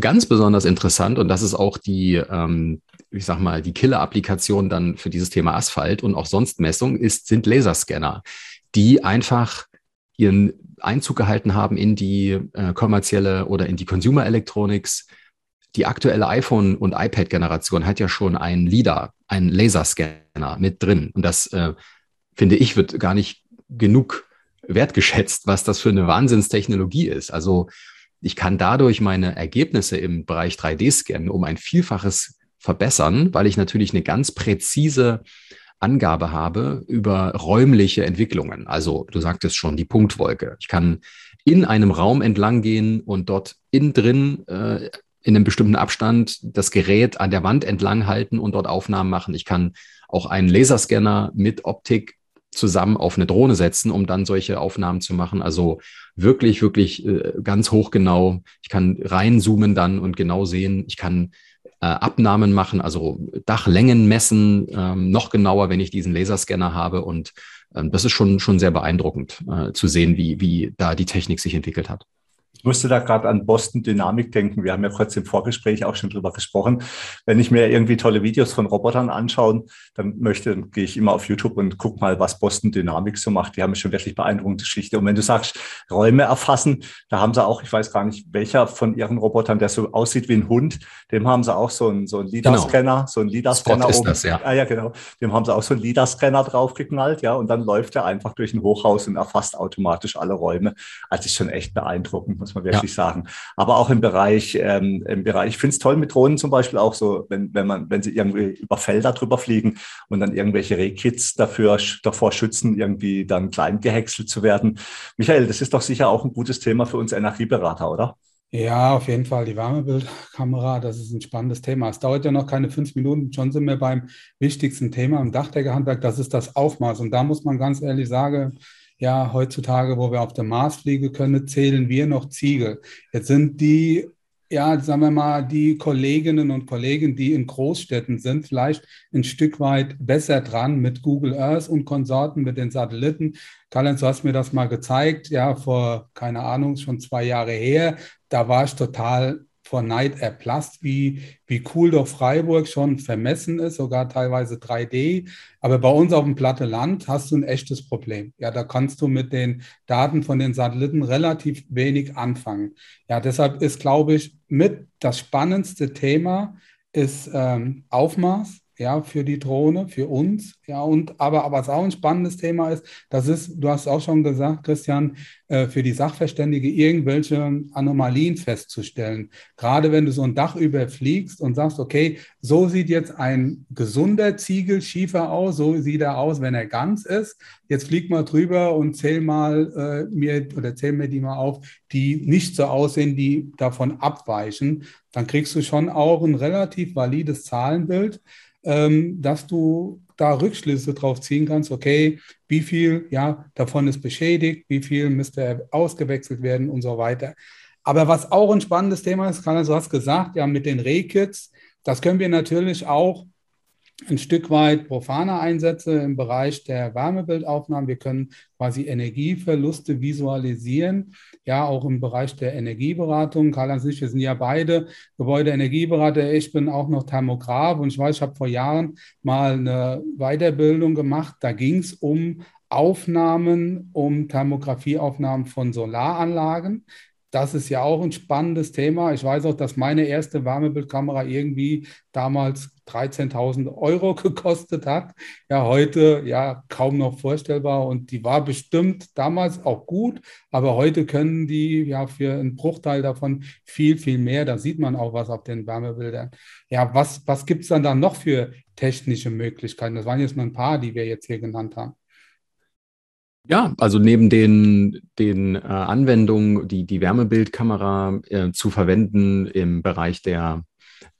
Speaker 4: Ganz besonders interessant, und das ist auch die, ähm, ich sag mal, die Killer-Applikation dann für dieses Thema Asphalt und auch sonst Messung ist, sind Laserscanner, die einfach ihren Einzug gehalten haben in die äh, kommerzielle oder in die Consumer Electronics. Die aktuelle iPhone- und iPad-Generation hat ja schon einen LIDAR, einen Laserscanner mit drin. Und das äh, finde ich, wird gar nicht genug wertgeschätzt, was das für eine Wahnsinnstechnologie ist. Also ich kann dadurch meine Ergebnisse im Bereich 3D-Scan um ein Vielfaches verbessern, weil ich natürlich eine ganz präzise Angabe habe über räumliche Entwicklungen. Also du sagtest schon, die Punktwolke. Ich kann in einem Raum entlang gehen und dort innen drin äh, in einem bestimmten Abstand das Gerät an der Wand entlang halten und dort Aufnahmen machen. Ich kann auch einen Laserscanner mit Optik zusammen auf eine Drohne setzen, um dann solche Aufnahmen zu machen. Also wirklich, wirklich äh, ganz hochgenau. Ich kann reinzoomen dann und genau sehen. Ich kann äh, Abnahmen machen, also Dachlängen messen, ähm, noch genauer, wenn ich diesen Laserscanner habe. Und ähm, das ist schon, schon sehr beeindruckend äh, zu sehen, wie, wie da die Technik sich entwickelt hat.
Speaker 2: Ich musste da gerade an Boston Dynamik denken. Wir haben ja kurz im Vorgespräch auch schon drüber gesprochen. Wenn ich mir irgendwie tolle Videos von Robotern anschaue, dann möchte, gehe ich immer auf YouTube und gucke mal, was Boston Dynamik so macht. Die haben schon wirklich beeindruckende Geschichte. Und wenn du sagst, Räume erfassen, da haben sie auch, ich weiß gar nicht, welcher von ihren Robotern, der so aussieht wie ein Hund, dem haben sie auch so einen, so einen LIDAR-Scanner, genau. so einen LIDAR-Scanner
Speaker 4: oben. Das, ja.
Speaker 2: Ah, ja, genau. Dem haben sie auch so einen LIDAR-Scanner draufgeknallt, ja, und dann läuft er einfach durch ein Hochhaus und erfasst automatisch alle Räume. Also ist schon echt beeindruckend, muss man wirklich ja. sagen. Aber auch im Bereich, ähm, im Bereich, ich finde es toll mit Drohnen zum Beispiel auch so, wenn, wenn man, wenn sie irgendwie über Felder drüber fliegen und dann irgendwelche Rehkits dafür, davor schützen, irgendwie dann klein gehäckselt zu werden. Michael, das ist doch sicher auch ein gutes Thema für uns Energieberater, oder?
Speaker 3: Ja, auf jeden Fall die Wärmebildkamera, das ist ein spannendes Thema. Es dauert ja noch keine fünf Minuten, schon sind wir beim wichtigsten Thema im Dachdeckerhandwerk, das ist das Aufmaß. Und da muss man ganz ehrlich sagen, ja, heutzutage, wo wir auf dem Mars fliegen können, zählen wir noch Ziegel. Jetzt sind die, ja, sagen wir mal, die Kolleginnen und Kollegen, die in Großstädten sind, vielleicht ein Stück weit besser dran mit Google Earth und Konsorten, mit den Satelliten. Karl-Heinz, du hast mir das mal gezeigt, ja, vor, keine Ahnung, schon zwei Jahre her. Da war ich total vor Neid erblasst, wie, wie cool doch Freiburg schon vermessen ist, sogar teilweise 3D. Aber bei uns auf dem platte Land hast du ein echtes Problem. Ja, da kannst du mit den Daten von den Satelliten relativ wenig anfangen. Ja, deshalb ist, glaube ich, mit das spannendste Thema ist ähm, Aufmaß ja, für die Drohne, für uns, ja, und aber, aber was auch ein spannendes Thema ist, das ist, du hast auch schon gesagt, Christian, äh, für die Sachverständige irgendwelche Anomalien festzustellen. Gerade wenn du so ein Dach überfliegst und sagst, okay, so sieht jetzt ein gesunder Ziegelschiefer aus, so sieht er aus, wenn er ganz ist. Jetzt flieg mal drüber und zähl mal äh, mir oder zähl mir die mal auf, die nicht so aussehen, die davon abweichen. Dann kriegst du schon auch ein relativ valides Zahlenbild ähm, dass du da Rückschlüsse drauf ziehen kannst, okay, wie viel ja, davon ist beschädigt, wie viel müsste ausgewechselt werden und so weiter. Aber was auch ein spannendes Thema ist, Karl, du hast gesagt, ja, mit den Rehkits, das können wir natürlich auch ein Stück weit profane Einsätze im Bereich der Wärmebildaufnahmen. Wir können quasi Energieverluste visualisieren, ja, auch im Bereich der Energieberatung. Karl-Heinz und ich, wir sind ja beide Gebäudeenergieberater. Ich bin auch noch Thermograf und ich weiß, ich habe vor Jahren mal eine Weiterbildung gemacht. Da ging es um Aufnahmen, um Thermografieaufnahmen von Solaranlagen. Das ist ja auch ein spannendes Thema. Ich weiß auch, dass meine erste Wärmebildkamera irgendwie damals 13.000 Euro gekostet hat. Ja, heute ja kaum noch vorstellbar und die war bestimmt damals auch gut, aber heute können die ja für einen Bruchteil davon viel, viel mehr. Da sieht man auch was auf den Wärmebildern. Ja, was, was gibt es dann, dann noch für technische Möglichkeiten? Das waren jetzt nur ein paar, die wir jetzt hier genannt haben.
Speaker 4: Ja, also neben den, den äh, Anwendungen, die, die Wärmebildkamera äh, zu verwenden im Bereich der,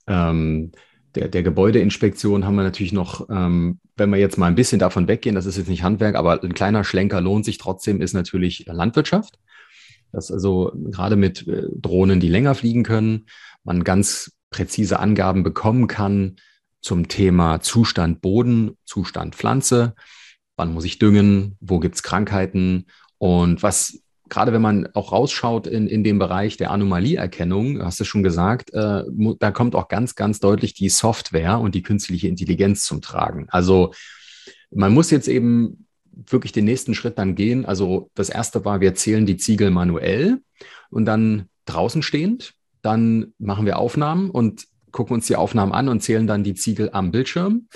Speaker 4: ähm, der, der Gebäudeinspektion, haben wir natürlich noch, ähm, wenn wir jetzt mal ein bisschen davon weggehen, das ist jetzt nicht Handwerk, aber ein kleiner Schlenker lohnt sich trotzdem, ist natürlich Landwirtschaft. Das also gerade mit äh, Drohnen, die länger fliegen können, man ganz präzise Angaben bekommen kann zum Thema Zustand Boden, Zustand Pflanze wann muss ich düngen, wo gibt es Krankheiten und was, gerade wenn man auch rausschaut in, in dem Bereich der Anomalieerkennung, hast du schon gesagt, äh, da kommt auch ganz, ganz deutlich die Software und die künstliche Intelligenz zum Tragen. Also man muss jetzt eben wirklich den nächsten Schritt dann gehen. Also das erste war, wir zählen die Ziegel manuell und dann draußen stehend. Dann machen wir Aufnahmen und gucken uns die Aufnahmen an und zählen dann die Ziegel am Bildschirm.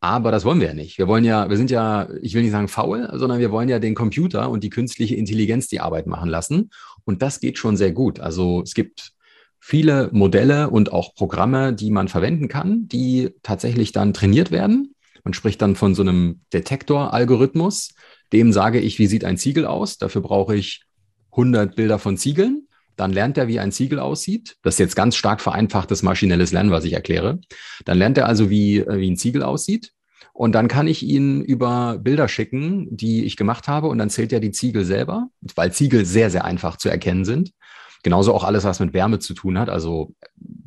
Speaker 4: Aber das wollen wir ja nicht. Wir wollen ja, wir sind ja, ich will nicht sagen faul, sondern wir wollen ja den Computer und die künstliche Intelligenz die Arbeit machen lassen. Und das geht schon sehr gut. Also es gibt viele Modelle und auch Programme, die man verwenden kann, die tatsächlich dann trainiert werden. Man spricht dann von so einem Detektor-Algorithmus. Dem sage ich, wie sieht ein Ziegel aus? Dafür brauche ich 100 Bilder von Ziegeln dann lernt er, wie ein Ziegel aussieht. Das ist jetzt ganz stark vereinfachtes maschinelles Lernen, was ich erkläre. Dann lernt er also, wie, äh, wie ein Ziegel aussieht. Und dann kann ich ihn über Bilder schicken, die ich gemacht habe. Und dann zählt er die Ziegel selber, weil Ziegel sehr, sehr einfach zu erkennen sind. Genauso auch alles, was mit Wärme zu tun hat, also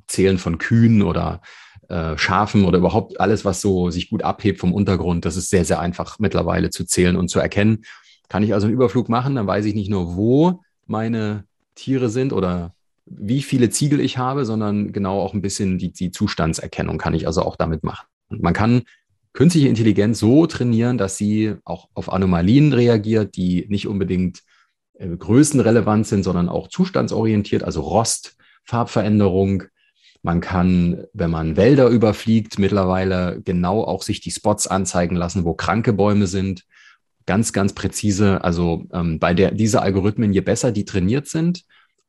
Speaker 4: Zählen von Kühen oder äh, Schafen oder überhaupt alles, was so sich gut abhebt vom Untergrund. Das ist sehr, sehr einfach mittlerweile zu zählen und zu erkennen. Kann ich also einen Überflug machen, dann weiß ich nicht nur, wo meine Tiere sind oder wie viele Ziegel ich habe, sondern genau auch ein bisschen die, die Zustandserkennung kann ich also auch damit machen. Man kann künstliche Intelligenz so trainieren, dass sie auch auf Anomalien reagiert, die nicht unbedingt äh, größenrelevant sind, sondern auch zustandsorientiert, also Rost, Farbveränderung. Man kann, wenn man Wälder überfliegt, mittlerweile genau auch sich die Spots anzeigen lassen, wo kranke Bäume sind ganz, ganz präzise, also ähm, bei der diese Algorithmen, je besser die trainiert sind,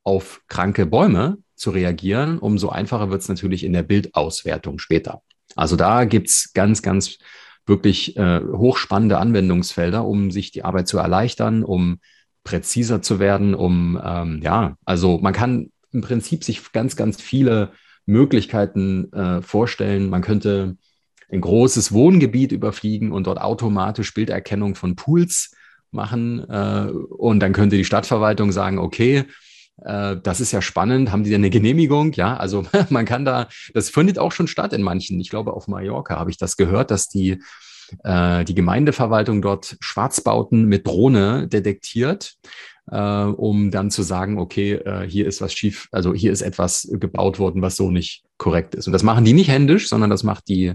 Speaker 4: auf kranke Bäume zu reagieren, umso einfacher wird es natürlich in der Bildauswertung später. Also da gibt es ganz, ganz wirklich äh, hochspannende Anwendungsfelder, um sich die Arbeit zu erleichtern, um präziser zu werden, um ähm, ja, also man kann im Prinzip sich ganz, ganz viele Möglichkeiten äh, vorstellen. Man könnte ein großes Wohngebiet überfliegen und dort automatisch Bilderkennung von Pools machen. Äh, und dann könnte die Stadtverwaltung sagen, okay, äh, das ist ja spannend. Haben die denn eine Genehmigung? Ja, also man kann da, das findet auch schon statt in manchen. Ich glaube, auf Mallorca habe ich das gehört, dass die, äh, die Gemeindeverwaltung dort Schwarzbauten mit Drohne detektiert, um dann zu sagen, okay, hier ist was schief, also hier ist etwas gebaut worden, was so nicht korrekt ist. Und das machen die nicht händisch, sondern das macht die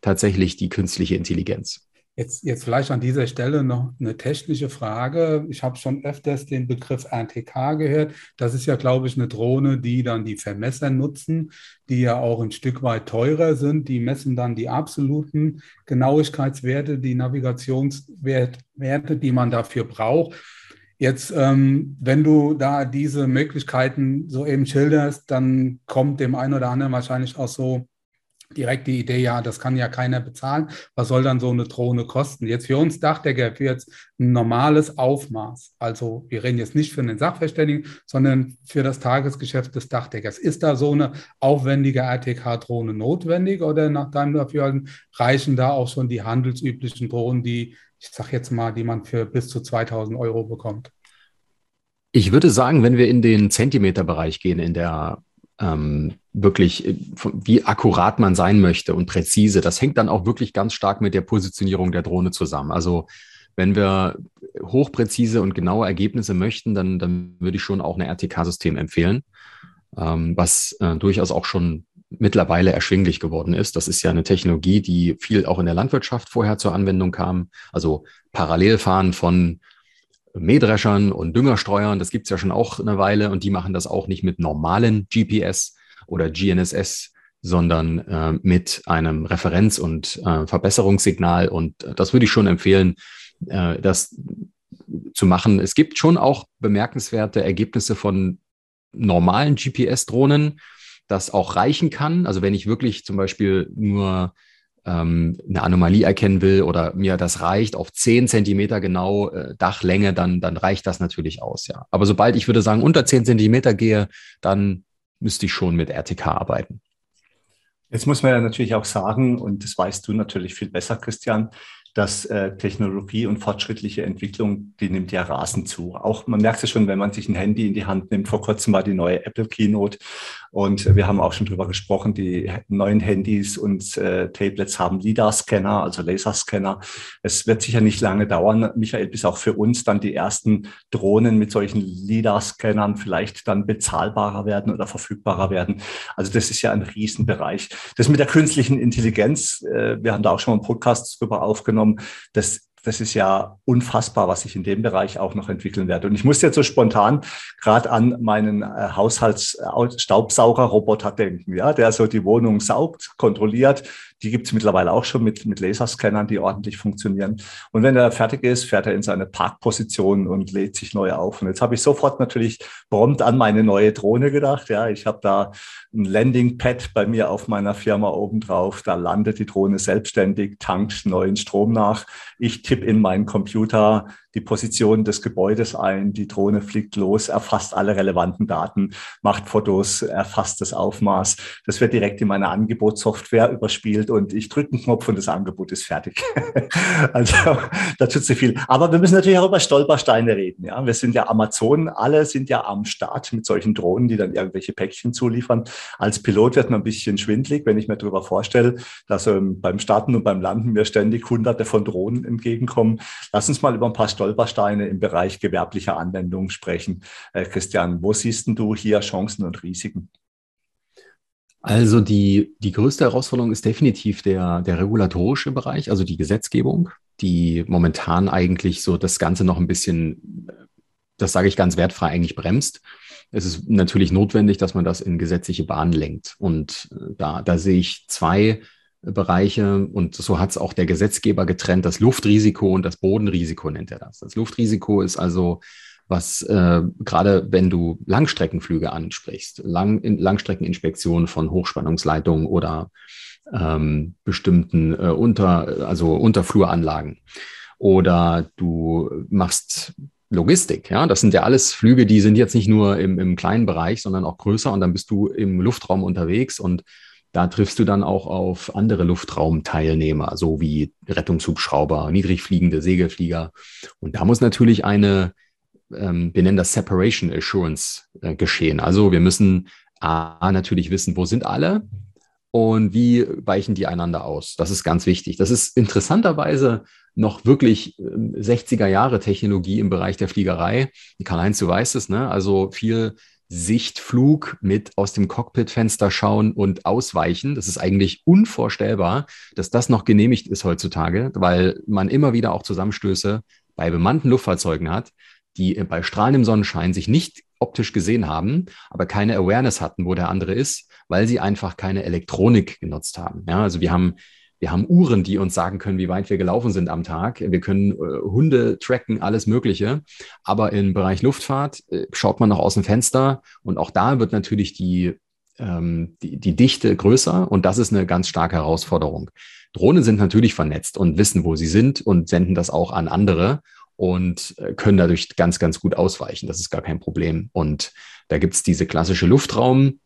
Speaker 4: tatsächlich die künstliche Intelligenz.
Speaker 3: Jetzt, jetzt vielleicht an dieser Stelle noch eine technische Frage. Ich habe schon öfters den Begriff RTK gehört. Das ist ja, glaube ich, eine Drohne, die dann die Vermesser nutzen, die ja auch ein Stück weit teurer sind. Die messen dann die absoluten Genauigkeitswerte, die Navigationswerte, die man dafür braucht. Jetzt, ähm, wenn du da diese Möglichkeiten so eben schilderst, dann kommt dem einen oder anderen wahrscheinlich auch so direkt die Idee, ja, das kann ja keiner bezahlen. Was soll dann so eine Drohne kosten? Jetzt für uns Dachdecker, für jetzt ein normales Aufmaß. Also wir reden jetzt nicht für einen Sachverständigen, sondern für das Tagesgeschäft des Dachdeckers. Ist da so eine aufwendige RTK-Drohne notwendig oder nach deinem Dafürhalten reichen da auch schon die handelsüblichen Drohnen, die, ich sag jetzt mal, die man für bis zu 2000 Euro bekommt?
Speaker 4: Ich würde sagen, wenn wir in den Zentimeterbereich gehen in der ähm, wirklich, äh, wie akkurat man sein möchte und präzise. Das hängt dann auch wirklich ganz stark mit der Positionierung der Drohne zusammen. Also wenn wir hochpräzise und genaue Ergebnisse möchten, dann, dann würde ich schon auch ein RTK-System empfehlen, ähm, was äh, durchaus auch schon mittlerweile erschwinglich geworden ist. Das ist ja eine Technologie, die viel auch in der Landwirtschaft vorher zur Anwendung kam. Also Parallelfahren von Mähdreschern und Düngerstreuern, das gibt's ja schon auch eine Weile und die machen das auch nicht mit normalen GPS oder GNSS, sondern äh, mit einem Referenz- und äh, Verbesserungssignal. Und das würde ich schon empfehlen, äh, das zu machen. Es gibt schon auch bemerkenswerte Ergebnisse von normalen GPS-Drohnen, das auch reichen kann. Also wenn ich wirklich zum Beispiel nur ähm, eine Anomalie erkennen will oder mir das reicht auf zehn Zentimeter genau äh, Dachlänge, dann, dann reicht das natürlich aus, ja. Aber sobald ich würde sagen, unter zehn Zentimeter gehe, dann müsste ich schon mit RTK arbeiten.
Speaker 2: Jetzt muss man ja natürlich auch sagen, und das weißt du natürlich viel besser, Christian, dass äh, Technologie und fortschrittliche Entwicklung, die nimmt ja rasend zu. Auch man merkt es schon, wenn man sich ein Handy in die Hand nimmt. Vor kurzem war die neue Apple Keynote und wir haben auch schon drüber gesprochen, die neuen Handys und äh, Tablets haben LIDAR-Scanner, also Laserscanner. Es wird sicher nicht lange dauern, Michael, bis auch für uns dann die ersten Drohnen mit solchen LIDAR-Scannern vielleicht dann bezahlbarer werden oder verfügbarer werden. Also das ist ja ein Riesenbereich. Das mit der künstlichen Intelligenz, äh, wir haben da auch schon mal einen Podcast drüber aufgenommen, genommen. Das, das ist ja unfassbar, was sich in dem Bereich auch noch entwickeln wird. Und ich muss jetzt so spontan gerade an meinen äh, Haushaltsstaubsaugerroboter denken, ja, der so die Wohnung saugt, kontrolliert, Die gibt es mittlerweile auch schon mit, mit Laserscannern, die ordentlich funktionieren. Und wenn er fertig ist, fährt er in seine Parkposition und lädt sich neu auf. Und jetzt habe ich sofort natürlich prompt an meine neue Drohne gedacht. Ja, ich habe da ein Landing-Pad bei mir auf meiner Firma oben drauf. Da landet die Drohne selbstständig, tankt neuen Strom nach. Ich tippe in meinen Computer die Position des Gebäudes ein. Die Drohne fliegt los, erfasst alle relevanten Daten, macht Fotos, erfasst das Aufmaß. Das wird direkt in meiner Angebotssoftware überspielt und ich drücke einen Knopf und das Angebot ist fertig. also da tut sich viel. Aber wir müssen natürlich auch über Stolpersteine reden. Ja, wir sind ja Amazon, alle sind ja am Start mit solchen Drohnen, die dann irgendwelche Päckchen zuliefern. Als Pilot wird man ein bisschen schwindlig, wenn ich mir darüber vorstelle, dass ähm, beim Starten und beim Landen mir ständig hunderte von Drohnen entgegenkommen. Lass uns mal über ein paar Stolpersteine Stolpersteine im Bereich gewerblicher Anwendungen sprechen. Äh, Christian, wo siehst du hier Chancen und Risiken?
Speaker 4: Also die, die größte Herausforderung ist definitiv der, der regulatorische Bereich, also die Gesetzgebung, die momentan eigentlich so das Ganze noch ein bisschen, das sage ich ganz wertfrei, eigentlich bremst. Es ist natürlich notwendig, dass man das in gesetzliche Bahnen lenkt. Und äh, da, da sehe ich zwei Bereiche. Und so hat es auch der Gesetzgeber getrennt. Das Luftrisiko und das Bodenrisiko nennt er das. Das Luftrisiko ist also was äh, gerade wenn du Langstreckenflüge ansprichst, Lang, in, Langstreckeninspektionen von Hochspannungsleitungen oder ähm, bestimmten äh, unter, also Unterfluranlagen oder du machst Logistik, ja, das sind ja alles Flüge, die sind jetzt nicht nur im, im kleinen Bereich, sondern auch größer und dann bist du im Luftraum unterwegs und da triffst du dann auch auf andere Luftraumteilnehmer, so wie Rettungshubschrauber, niedrigfliegende Segelflieger. Und da muss natürlich eine, ähm, wir nennen das Separation Assurance äh, geschehen. Also wir müssen A, natürlich wissen, wo sind alle und wie weichen die einander aus. Das ist ganz wichtig. Das ist interessanterweise noch wirklich 60er ähm, Jahre Technologie im Bereich der Fliegerei. Karl-Heinz, du weißt es, ne? Also viel Sichtflug mit aus dem Cockpitfenster schauen und ausweichen. Das ist eigentlich unvorstellbar, dass das noch genehmigt ist heutzutage, weil man immer wieder auch Zusammenstöße bei bemannten Luftfahrzeugen hat, die bei strahlendem Sonnenschein sich nicht optisch gesehen haben, aber keine Awareness hatten, wo der andere ist, weil sie einfach keine Elektronik genutzt haben. Ja, also wir haben wir haben Uhren, die uns sagen können, wie weit wir gelaufen sind am Tag. Wir können äh, Hunde tracken, alles Mögliche. Aber im Bereich Luftfahrt äh, schaut man noch aus dem Fenster und auch da wird natürlich die, ähm, die, die Dichte größer und das ist eine ganz starke Herausforderung. Drohnen sind natürlich vernetzt und wissen, wo sie sind und senden das auch an andere und äh, können dadurch ganz, ganz gut ausweichen. Das ist gar kein Problem. Und da gibt's diese klassische Luftraum.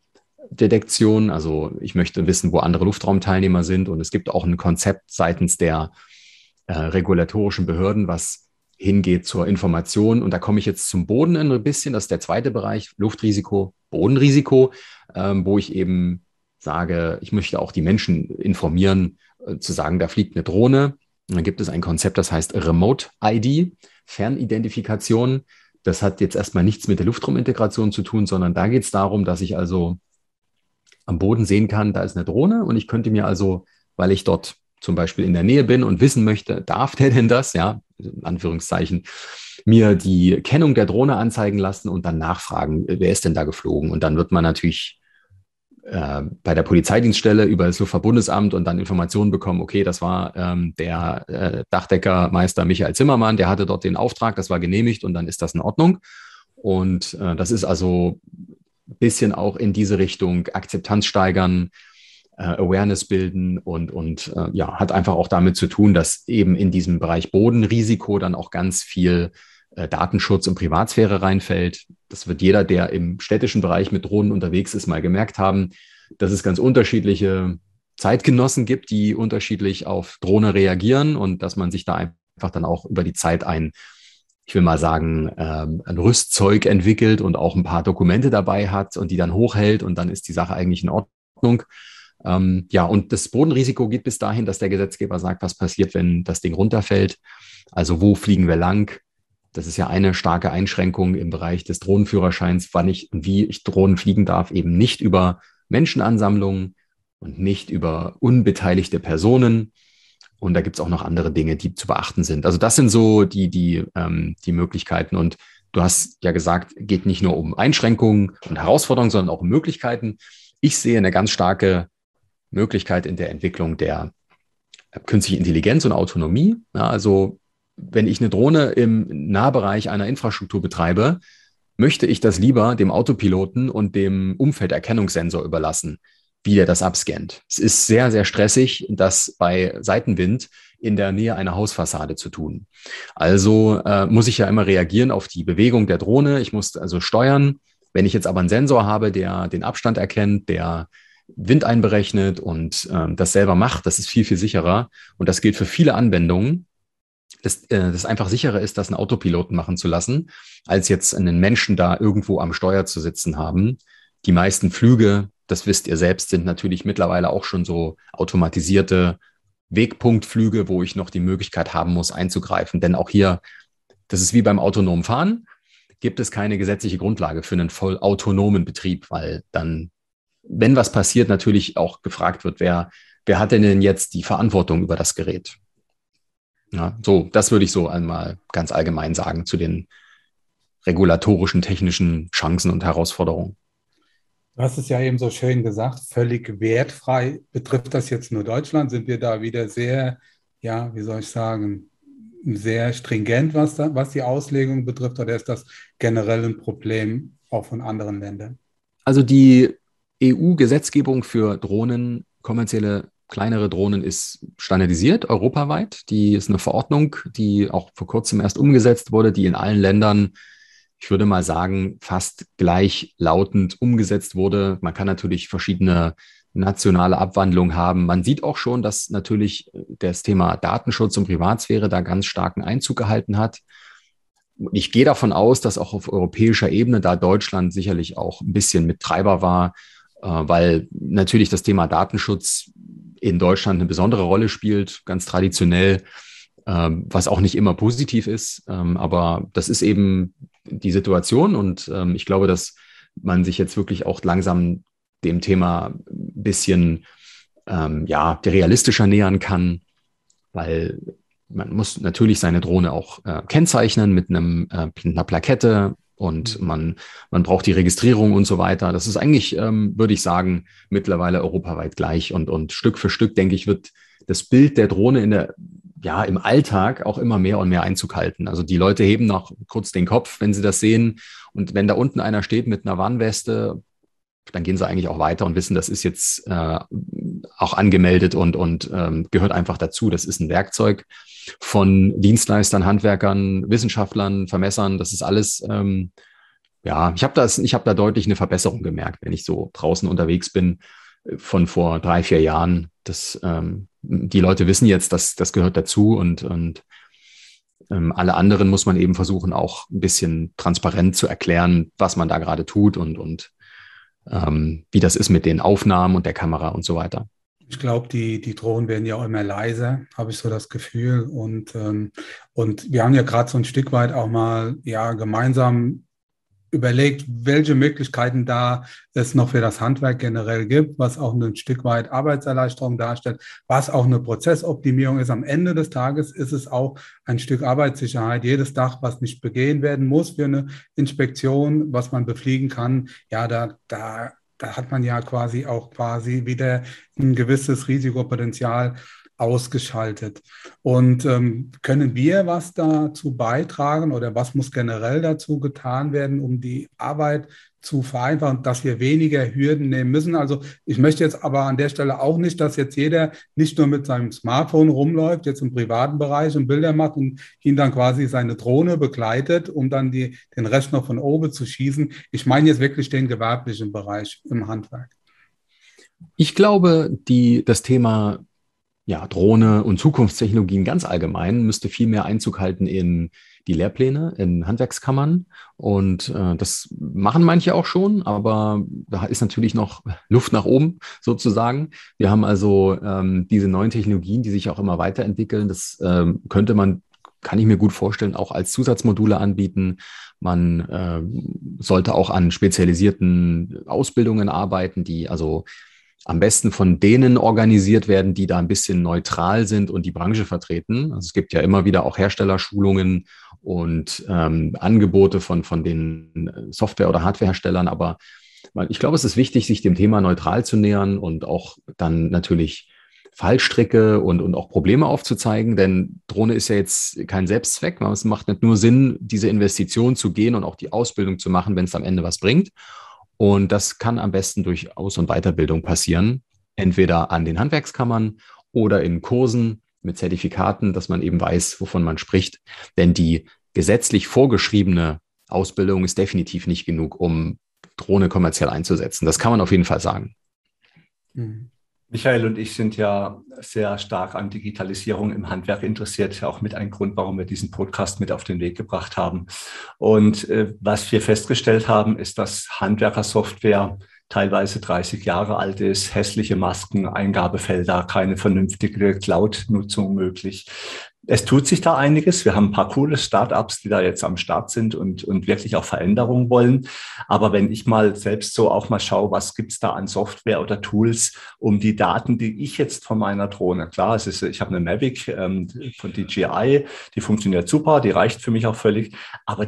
Speaker 4: Detektion. Also ich möchte wissen, wo andere Luftraumteilnehmer sind. Und es gibt auch ein Konzept seitens der äh, regulatorischen Behörden, was hingeht zur Information. Und da komme ich jetzt zum Boden ein bisschen. Das ist der zweite Bereich, Luftrisiko, Bodenrisiko, ähm, wo ich eben sage, ich möchte auch die Menschen informieren, äh, zu sagen, da fliegt eine Drohne. Und dann gibt es ein Konzept, das heißt Remote ID, Fernidentifikation. Das hat jetzt erstmal nichts mit der Luftraumintegration zu tun, sondern da geht es darum, dass ich also am Boden sehen kann, da ist eine Drohne und ich könnte mir also, weil ich dort zum Beispiel in der Nähe bin und wissen möchte, darf der denn das, ja, in Anführungszeichen, mir die Kennung der Drohne anzeigen lassen und dann nachfragen, wer ist denn da geflogen? Und dann wird man natürlich äh, bei der Polizeidienststelle über das Luftverbundesamt und dann Informationen bekommen, okay, das war ähm, der äh, Dachdeckermeister Michael Zimmermann, der hatte dort den Auftrag, das war genehmigt und dann ist das in Ordnung. Und äh, das ist also bisschen auch in diese Richtung Akzeptanz steigern, äh, Awareness bilden und, und äh, ja, hat einfach auch damit zu tun, dass eben in diesem Bereich Bodenrisiko dann auch ganz viel äh, Datenschutz und Privatsphäre reinfällt. Das wird jeder, der im städtischen Bereich mit Drohnen unterwegs ist, mal gemerkt haben, dass es ganz unterschiedliche Zeitgenossen gibt, die unterschiedlich auf Drohne reagieren und dass man sich da einfach dann auch über die Zeit ein ich will mal sagen, ähm, ein Rüstzeug entwickelt und auch ein paar Dokumente dabei hat und die dann hochhält und dann ist die Sache eigentlich in Ordnung. Ähm, ja, und das Bodenrisiko geht bis dahin, dass der Gesetzgeber sagt, was passiert, wenn das Ding runterfällt. Also wo fliegen wir lang? Das ist ja eine starke Einschränkung im Bereich des Drohnenführerscheins, wann ich und wie ich Drohnen fliegen darf, eben nicht über Menschenansammlungen und nicht über unbeteiligte Personen, und da gibt es auch noch andere Dinge, die zu beachten sind. Also das sind so die, die, ähm, die Möglichkeiten. Und du hast ja gesagt, geht nicht nur um Einschränkungen und Herausforderungen, sondern auch um Möglichkeiten. Ich sehe eine ganz starke Möglichkeit in der Entwicklung der künstlichen Intelligenz und Autonomie. Ja, also wenn ich eine Drohne im Nahbereich einer Infrastruktur betreibe, möchte ich das lieber dem Autopiloten und dem Umfelderkennungssensor überlassen, wie der das abscannt. Es ist sehr, sehr stressig, das bei Seitenwind in der Nähe einer Hausfassade zu tun. Also äh, muss ich ja immer reagieren auf die Bewegung der Drohne. Ich muss also steuern. Wenn ich jetzt aber einen Sensor habe, der den Abstand erkennt, der Wind einberechnet und äh, das selber macht, das ist viel, viel sicherer. Und das gilt für viele Anwendungen, dass äh, das einfach sicherer ist, das einen Autopiloten machen zu lassen, als jetzt einen Menschen da irgendwo am Steuer zu sitzen haben. Die meisten Flüge, das wisst ihr selbst, sind natürlich mittlerweile auch schon so automatisierte Wegpunktflüge, wo ich noch die Möglichkeit haben muss, einzugreifen. Denn auch hier, das ist wie beim autonomen Fahren, gibt es keine gesetzliche Grundlage für einen voll autonomen Betrieb, weil dann, wenn was passiert, natürlich auch gefragt wird, wer, wer hat denn jetzt die Verantwortung über das Gerät? Ja, so, das würde ich so einmal ganz allgemein sagen zu den regulatorischen, technischen Chancen und Herausforderungen.
Speaker 3: Du hast es ja eben so schön gesagt, völlig wertfrei. Betrifft das jetzt nur Deutschland? Sind wir da wieder sehr, ja, wie soll ich sagen, sehr stringent, was, da, was die Auslegung betrifft, oder ist das generell ein Problem auch von anderen Ländern?
Speaker 4: Also die EU-Gesetzgebung für Drohnen, kommerzielle kleinere Drohnen ist standardisiert europaweit. Die ist eine Verordnung, die auch vor kurzem erst umgesetzt wurde, die in allen Ländern, ich würde mal sagen, fast gleichlautend umgesetzt wurde. Man kann natürlich verschiedene nationale Abwandlungen haben. Man sieht auch schon, dass natürlich das Thema Datenschutz und Privatsphäre da ganz starken Einzug gehalten hat. Ich gehe davon aus, dass auch auf europäischer Ebene da Deutschland sicherlich auch ein bisschen mit Treiber war, äh, weil natürlich das Thema Datenschutz in Deutschland eine besondere Rolle spielt, ganz traditionell, ähm, was auch nicht immer positiv ist. Ähm, aber das ist eben die Situation und ähm, ich glaube, dass man sich jetzt wirklich auch langsam dem Thema ein bisschen ähm, ja, realistischer nähern kann, weil man muss natürlich seine Drohne auch äh, kennzeichnen mit einem äh, einer Plakette, und mhm. man, man braucht die Registrierung und so weiter. Das ist eigentlich, ähm, würde ich sagen, mittlerweile europaweit gleich. Und, und Stück für Stück, denke ich, wird das Bild der Drohne in der, ja, im Alltag auch immer mehr und mehr Einzug halten. Also die Leute heben noch kurz den Kopf, wenn sie das sehen. Und wenn da unten einer steht mit einer Warnweste, dann gehen sie eigentlich auch weiter und wissen, das ist jetzt äh, auch angemeldet und, und ähm, gehört einfach dazu. Das ist ein Werkzeug von Dienstleistern, Handwerkern, Wissenschaftlern, Vermessern. Das ist alles, ähm, ja, ich habe das, ich habe da deutlich eine Verbesserung gemerkt, wenn ich so draußen unterwegs bin äh, von vor drei, vier Jahren. Das, ähm, die Leute wissen jetzt, dass das gehört dazu und, und ähm, alle anderen muss man eben versuchen, auch ein bisschen transparent zu erklären, was man da gerade tut und, und ähm, wie das ist mit den Aufnahmen und der Kamera und so weiter.
Speaker 3: Ich glaube, die, die Drohnen werden ja auch immer leiser, habe ich so das Gefühl. Und, ähm, und wir haben ja gerade so ein Stück weit auch mal ja, gemeinsam überlegt, welche Möglichkeiten da es noch für das Handwerk generell gibt, was auch ein Stück weit Arbeitserleichterung darstellt, was auch eine Prozessoptimierung ist. Am Ende des Tages ist es auch ein Stück Arbeitssicherheit. Jedes Dach, was nicht begehen werden muss für eine Inspektion, was man befliegen kann, ja, da, da da hat man ja quasi auch quasi wieder ein gewisses Risikopotenzial ausgeschaltet. Und ähm, können wir was dazu beitragen oder was muss generell dazu getan werden, um die Arbeit zu vereinfachen, dass wir weniger Hürden nehmen müssen? Also ich möchte jetzt aber an der Stelle auch nicht, dass jetzt jeder nicht nur mit seinem Smartphone rumläuft, jetzt im privaten Bereich und Bilder macht und ihn dann quasi seine Drohne begleitet, um dann die, den Rest noch von oben zu schießen. Ich meine jetzt wirklich den gewerblichen Bereich im Handwerk.
Speaker 4: Ich glaube, die, das Thema ja, Drohne und Zukunftstechnologien ganz allgemein müsste viel mehr Einzug halten in die Lehrpläne, in Handwerkskammern. Und äh, das machen manche auch schon, aber da ist natürlich noch Luft nach oben sozusagen. Wir haben also ähm, diese neuen Technologien, die sich auch immer weiterentwickeln. Das ähm, könnte man kann ich mir gut vorstellen, auch als Zusatzmodule anbieten. Man äh, sollte auch an spezialisierten Ausbildungen arbeiten, die also am besten von denen organisiert werden, die da ein bisschen neutral sind und die Branche vertreten. Also es gibt ja immer wieder auch Herstellerschulungen und ähm, Angebote von, von den Software- oder Hardwareherstellern, aber Ich glaube, es ist wichtig, sich dem Thema neutral zu nähern und auch dann natürlich Fallstricke und, und auch Probleme aufzuzeigen, denn Drohne ist ja jetzt kein Selbstzweck. Es macht nicht nur Sinn, diese Investition zu gehen und auch die Ausbildung zu machen, wenn es am Ende was bringt. Und das kann am besten durch Aus- und Weiterbildung passieren, entweder an den Handwerkskammern oder in Kursen mit Zertifikaten, dass man eben weiß, wovon man spricht. Denn die gesetzlich vorgeschriebene Ausbildung ist definitiv nicht genug, um Drohne kommerziell einzusetzen. Das kann man auf jeden Fall sagen.
Speaker 2: Mhm. Michael und ich sind ja sehr stark an Digitalisierung im Handwerk interessiert, auch mit einem Grund, warum wir diesen Podcast mit auf den Weg gebracht haben. Und äh, was wir festgestellt haben, ist, dass Handwerkersoftware teilweise 30 Jahre alt ist, hässliche Masken, Eingabefelder, keine vernünftige Cloud-Nutzung möglich es tut sich da einiges. Wir haben ein paar coole Startups, die da jetzt am Start sind und, und wirklich auch Veränderungen wollen. Aber wenn ich mal selbst so auch mal schaue, was gibt's da an Software oder Tools, um die Daten, die ich jetzt von meiner Drohne, klar, es ist, ich habe eine Mavic ähm, von DJI, die funktioniert super, die reicht für mich auch völlig. Aber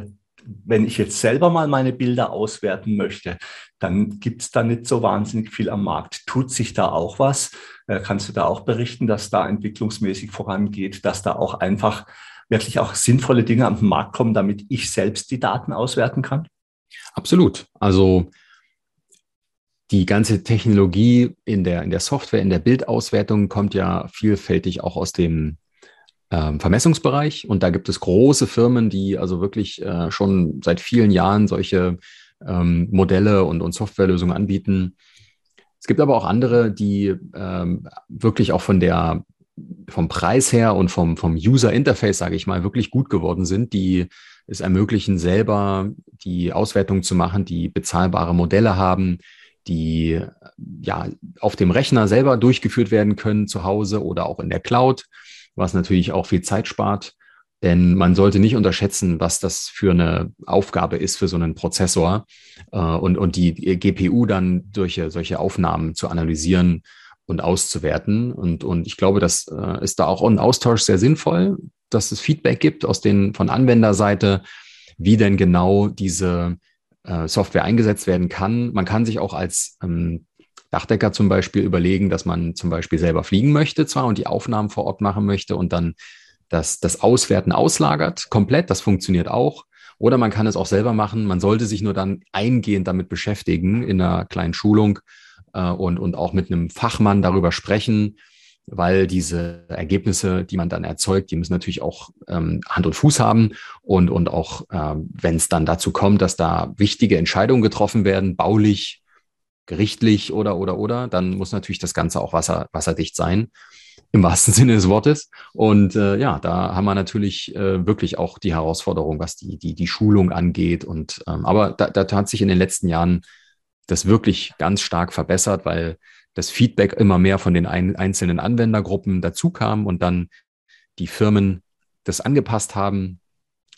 Speaker 2: wenn ich jetzt selber mal meine Bilder auswerten möchte, dann gibt es da nicht so wahnsinnig viel am Markt. Tut sich da auch was? Äh, kannst du da auch berichten, dass da entwicklungsmäßig vorangeht, dass da auch einfach wirklich auch sinnvolle Dinge am Markt kommen, damit ich selbst die Daten auswerten kann?
Speaker 4: Absolut. Also die ganze Technologie in der, in der Software, in der Bildauswertung kommt ja vielfältig auch aus dem ähm, Vermessungsbereich. Und da gibt es große Firmen, die also wirklich äh, schon seit vielen Jahren solche ähm, Modelle und, und Softwarelösungen anbieten. Es gibt aber auch andere, die ähm, wirklich auch von der vom Preis her und vom, vom User Interface, sage ich mal, wirklich gut geworden sind, die es ermöglichen, selber die Auswertung zu machen, die bezahlbare Modelle haben, die ja auf dem Rechner selber durchgeführt werden können zu Hause oder auch in der Cloud was natürlich auch viel Zeit spart. Denn man sollte nicht unterschätzen, was das für eine Aufgabe ist für so einen Prozessor äh, und, und die GPU dann durch solche Aufnahmen zu analysieren und auszuwerten. Und, und ich glaube, das äh, ist da auch ein Austausch sehr sinnvoll, dass es Feedback gibt aus den von Anwenderseite, wie denn genau diese äh, Software eingesetzt werden kann. Man kann sich auch als ähm, Dachdecker zum Beispiel überlegen, dass man zum Beispiel selber fliegen möchte zwar und die Aufnahmen vor Ort machen möchte und dann das, das Auswerten auslagert komplett. Das funktioniert auch. Oder man kann es auch selber machen. Man sollte sich nur dann eingehend damit beschäftigen in einer kleinen Schulung äh, und, und auch mit einem Fachmann darüber sprechen, weil diese Ergebnisse, die man dann erzeugt, die müssen natürlich auch ähm, Hand und Fuß haben und, und auch, äh, wenn es dann dazu kommt, dass da wichtige Entscheidungen getroffen werden, baulich, gerichtlich oder, oder, oder, dann muss natürlich das Ganze auch wasser, wasserdicht sein, im wahrsten Sinne des Wortes. Und äh, ja, da haben wir natürlich äh, wirklich auch die Herausforderung, was die, die, die Schulung angeht. Und ähm, aber da, da hat sich in den letzten Jahren das wirklich ganz stark verbessert, weil das Feedback immer mehr von den ein, einzelnen Anwendergruppen dazu kam und dann die Firmen das angepasst haben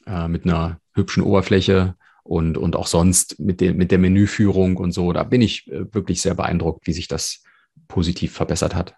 Speaker 4: äh, mit einer hübschen Oberfläche, und, und auch sonst mit, der mit der Menüführung und so. Da bin ich äh, wirklich sehr beeindruckt, wie sich das positiv verbessert hat.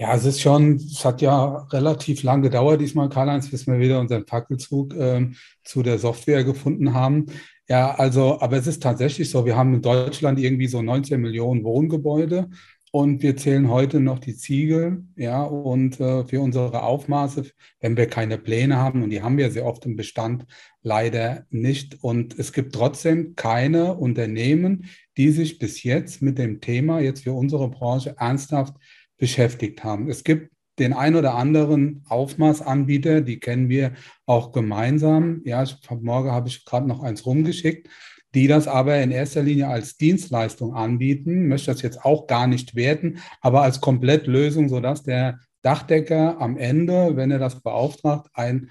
Speaker 3: Ja, es ist schon, es hat ja relativ lang gedauert diesmal, Karl-Heinz, bis wir wieder unseren Fackelzug ähm, zu der Software gefunden haben. Ja, also, aber es ist tatsächlich so, wir haben in Deutschland irgendwie so 19 Millionen Wohngebäude und wir zählen heute noch die Ziegel, ja, und äh, für unsere Aufmaße, wenn wir keine Pläne haben, und die haben wir sehr oft im Bestand leider nicht. Und es gibt trotzdem keine Unternehmen, die sich bis jetzt mit dem Thema jetzt für unsere Branche ernsthaft beschäftigt haben. Es gibt den ein oder anderen Aufmaßanbieter, die kennen wir auch gemeinsam. Ja, ich, morgen habe ich gerade noch eins rumgeschickt die das aber in erster Linie als Dienstleistung anbieten, möchte das jetzt auch gar nicht werten, aber als Komplettlösung, sodass der Dachdecker am Ende, wenn er das beauftragt, ein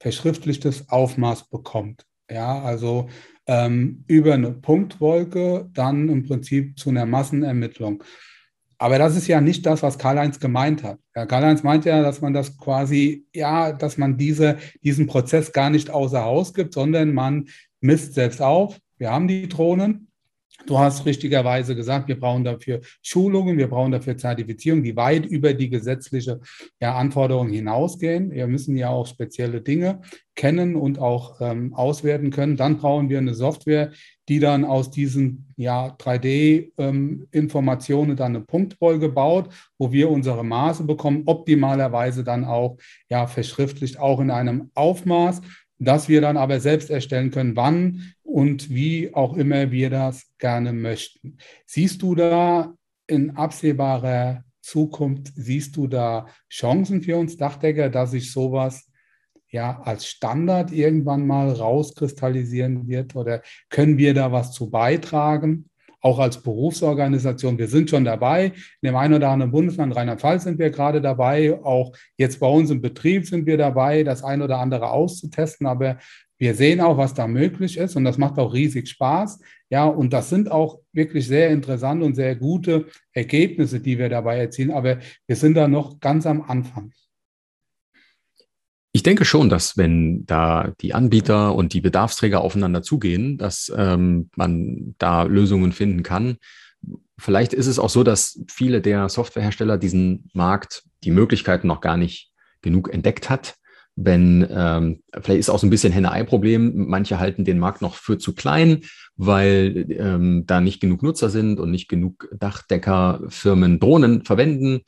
Speaker 3: verschriftlichtes Aufmaß bekommt. Ja, also ähm, über eine Punktwolke dann im Prinzip zu einer Massenermittlung. Aber das ist ja nicht das, was Karl-Heinz gemeint hat. Ja, Karl-Heinz meint ja, dass man das quasi, ja, dass man diese, diesen Prozess gar nicht außer Haus gibt, sondern man misst selbst auf. Wir haben die Drohnen. Du hast richtigerweise gesagt, wir brauchen dafür Schulungen, wir brauchen dafür Zertifizierungen, die weit über die gesetzliche ja, Anforderung hinausgehen. Wir müssen ja auch spezielle Dinge kennen und auch ähm, auswerten können. Dann brauchen wir eine Software, die dann aus diesen ja, 3D-Informationen ähm, dann eine Punktfolge baut, wo wir unsere Maße bekommen, optimalerweise dann auch ja, verschriftlicht, auch in einem Aufmaß, dass wir dann aber selbst erstellen können, wann und wie auch immer wir das gerne möchten. Siehst du da in absehbarer Zukunft, siehst du da Chancen für uns Dachdecker, dass sich sowas ja als Standard irgendwann mal rauskristallisieren wird oder können wir da was zu beitragen? Auch als Berufsorganisation, wir sind schon dabei. In dem einen oder anderen Bundesland, Rheinland-Pfalz, sind wir gerade dabei. Auch jetzt bei uns im Betrieb sind wir dabei, das ein oder andere auszutesten. Aber wir sehen auch, was da möglich ist und das macht auch riesig Spaß. Ja, und das sind auch wirklich sehr interessante und sehr gute Ergebnisse, die wir dabei erzielen. Aber wir sind da noch ganz am Anfang.
Speaker 4: Ich denke schon, dass wenn da die Anbieter und die Bedarfsträger aufeinander zugehen, dass ähm, man da Lösungen finden kann. Vielleicht ist es auch so, dass viele der Softwarehersteller diesen Markt, die Möglichkeiten noch gar nicht genug entdeckt hat. Wenn ähm, vielleicht ist auch so ein bisschen Henne-Ei-Problem. Manche halten den Markt noch für zu klein, weil ähm, da nicht genug Nutzer sind und nicht genug Dachdeckerfirmen Drohnen verwenden.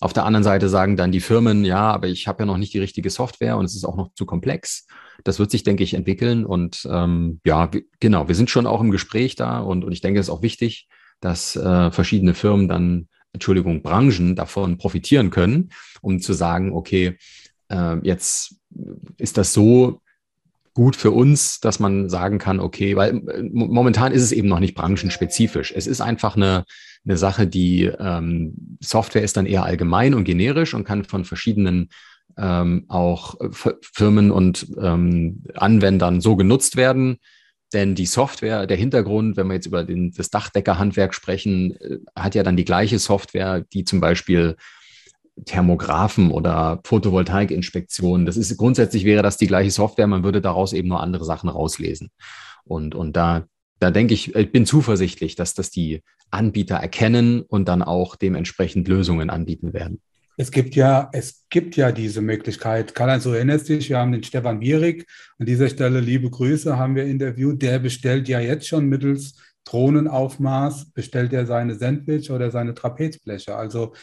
Speaker 4: Auf der anderen Seite sagen dann die Firmen, ja, aber ich habe ja noch nicht die richtige Software und es ist auch noch zu komplex. Das wird sich, denke ich, entwickeln. Und ähm, ja, genau, wir sind schon auch im Gespräch da und, und ich denke, es ist auch wichtig, dass äh, verschiedene Firmen dann, Entschuldigung, Branchen davon profitieren können, um zu sagen, okay, äh, jetzt ist das so gut für uns, dass man sagen kann, okay, weil äh, momentan ist es eben noch nicht branchenspezifisch. Es ist einfach eine, eine Sache, die ähm, Software ist dann eher allgemein und generisch und kann von verschiedenen ähm, auch Firmen und ähm, Anwendern so genutzt werden. Denn die Software, der Hintergrund, wenn wir jetzt über den, das Dachdeckerhandwerk sprechen, äh, hat ja dann die gleiche Software, die zum Beispiel Thermographen oder Photovoltaikinspektionen. Das ist grundsätzlich wäre das die gleiche Software, man würde daraus eben nur andere Sachen rauslesen. Und, und da, da denke ich, ich bin zuversichtlich, dass das die Anbieter erkennen und dann auch dementsprechend Lösungen anbieten werden.
Speaker 3: Es gibt ja, es gibt ja diese Möglichkeit. Karl-Heinz, du erinnerst dich, wir haben den Stefan Wierig, an dieser Stelle liebe Grüße, haben wir interviewt. Der bestellt ja jetzt schon mittels Drohnenaufmaß, bestellt er seine Sandwich oder seine Trapezbleche. Also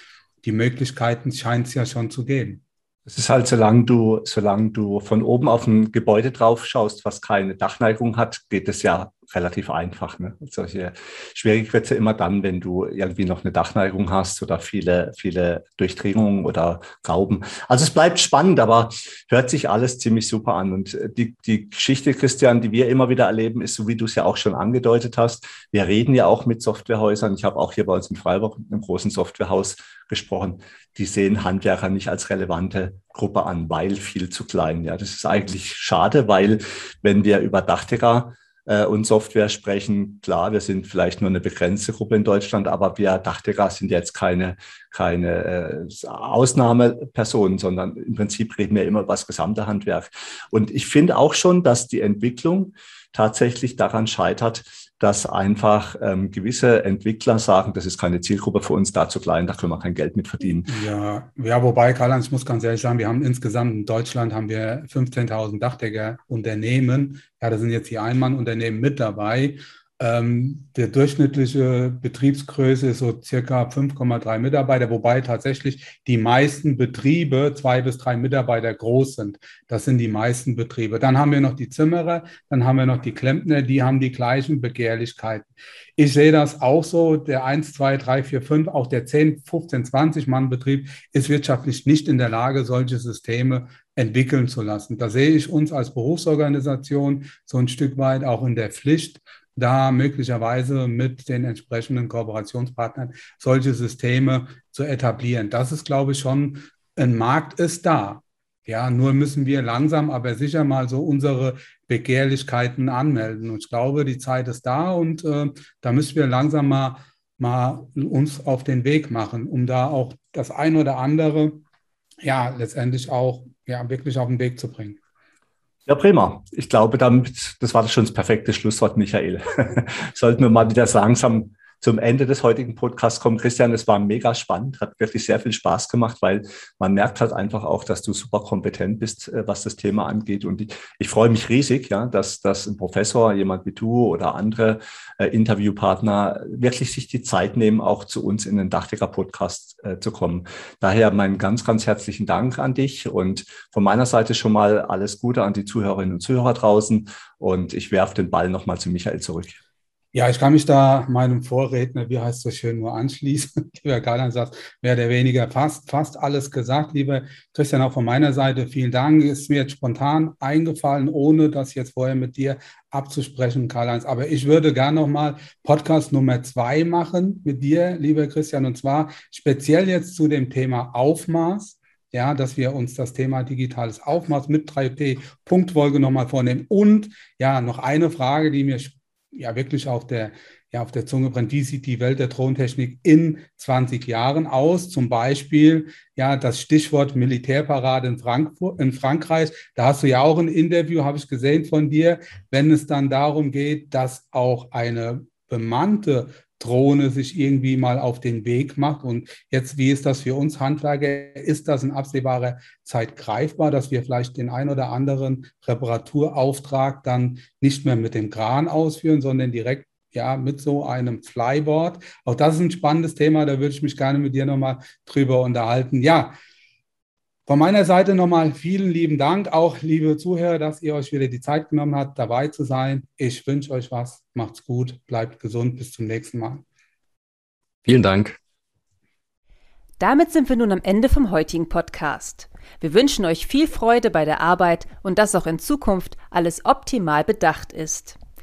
Speaker 3: die Möglichkeiten scheint es ja schon zu geben.
Speaker 2: Es ist halt, solange du, solange du von oben auf ein Gebäude drauf schaust, was keine Dachneigung hat, geht es ja relativ einfach. Ne? Solche schwierig wird immer dann, wenn du irgendwie noch eine Dachneigung hast oder viele, viele Durchdringungen oder Rauben. Also es bleibt spannend, aber hört sich alles ziemlich super an. Und äh, die, die Geschichte, Christian, die wir immer wieder erleben, ist, so wie du es ja auch schon angedeutet hast. Wir reden ja auch mit Softwarehäusern. Ich habe auch hier bei uns in Freiburg einem großen Softwarehaus gesprochen. Die sehen Handwerker nicht als relevante Gruppe an, weil viel zu klein. Ja, das ist eigentlich schade, weil wenn wir über Dachdecker äh, und Software sprechen. Klar, wir sind vielleicht nur eine begrenzte Gruppe in Deutschland, aber wir Dachdecker sind jetzt keine, keine äh, Ausnahmepersonen, sondern im Prinzip reden wir immer über das gesamte Handwerk. Und ich finde auch schon, dass die Entwicklung tatsächlich daran scheitert, dass einfach ähm, gewisse Entwickler sagen, das ist keine Zielgruppe für uns, da zu klein, da können wir kein Geld mit verdienen.
Speaker 3: Ja, ja wobei, Karl-Heinz, ich muss ganz ehrlich sagen, wir haben insgesamt in Deutschland haben wir 15.000 Dachdeckerunternehmen. Ja, da sind jetzt die Einmannunternehmen mit dabei. Ähm, der durchschnittliche Betriebsgröße ist so circa 5,3 Mitarbeiter, wobei tatsächlich die meisten Betriebe zwei bis drei Mitarbeiter groß sind. Das sind die meisten Betriebe. Dann haben wir noch die Zimmerer, dann haben wir noch die Klempner, die haben die gleichen Begehrlichkeiten. Ich sehe das auch so, der 1, 2, 3, 4, 5, auch der 10, 15, 20 Mann Betrieb ist wirtschaftlich nicht in der Lage, solche Systeme entwickeln zu lassen. Da sehe ich uns als Berufsorganisation so ein Stück weit auch in der Pflicht, da möglicherweise mit den entsprechenden Kooperationspartnern solche Systeme zu etablieren. Das ist, glaube ich, schon ein Markt ist da. Ja, nur müssen wir langsam, aber sicher mal so unsere Begehrlichkeiten anmelden. Und ich glaube, die Zeit ist da und äh, da müssen wir langsam mal, mal uns auf den Weg machen, um da auch das ein oder andere, ja, letztendlich auch ja, wirklich auf den Weg zu bringen.
Speaker 2: Ja, prima. Ich glaube, damit, das war schon das perfekte Schlusswort, Michael. Sollten wir mal wieder langsam zum Ende des heutigen Podcasts kommen. Christian, es war mega spannend, hat wirklich sehr viel Spaß gemacht, weil man merkt halt einfach auch, dass du super kompetent bist, äh, was das Thema angeht. Und ich, ich freue mich riesig, ja, dass, dass ein Professor, jemand wie du oder andere äh, Interviewpartner wirklich sich die Zeit nehmen, auch zu uns in den Dachdecker-Podcast äh, zu kommen. Daher meinen ganz, ganz herzlichen Dank an dich und von meiner Seite schon mal alles Gute an die Zuhörerinnen und Zuhörer draußen. Und ich werfe den Ball nochmal zu Michael zurück.
Speaker 3: Ja, ich kann mich da meinem Vorredner, wie heißt das schön, nur anschließen. Lieber Karl, sagt mehr oder weniger fast, fast alles gesagt. Lieber Christian, auch von meiner Seite vielen Dank. Ist mir jetzt spontan eingefallen, ohne das jetzt vorher mit dir abzusprechen, Karl-Heinz. Aber ich würde gerne nochmal Podcast Nummer zwei machen mit dir, lieber Christian, und zwar speziell jetzt zu dem Thema Aufmaß ja, dass wir uns das Thema digitales Aufmaß mit 3P Punktfolge nochmal vornehmen. Und ja, noch eine Frage, die mir ja wirklich auf der, ja, auf der Zunge brennt. Wie sieht die Welt der Drohntechnik in 20 Jahren aus? Zum Beispiel, ja, das Stichwort Militärparade in, Frankfurt, in Frankreich. Da hast du ja auch ein Interview, habe ich gesehen von dir, wenn es dann darum geht, dass auch eine bemannte Drohne sich irgendwie mal auf den Weg macht. Und jetzt, wie ist das für uns Handwerker? Ist das in absehbarer Zeit greifbar, dass wir vielleicht den ein oder anderen Reparaturauftrag dann nicht mehr mit dem Kran ausführen, sondern direkt ja, mit so einem Flyboard. Auch das ist ein spannendes Thema, da würde ich mich gerne mit dir nochmal drüber unterhalten. Ja, von meiner Seite nochmal vielen lieben Dank, auch liebe Zuhörer, dass ihr euch wieder die Zeit genommen habt, dabei zu sein. Ich wünsche euch was. Macht's gut, bleibt gesund, bis zum nächsten Mal.
Speaker 4: Vielen Dank.
Speaker 1: Damit sind wir nun am Ende vom heutigen Podcast. Wir wünschen euch viel Freude bei der Arbeit und dass auch in Zukunft alles optimal bedacht ist.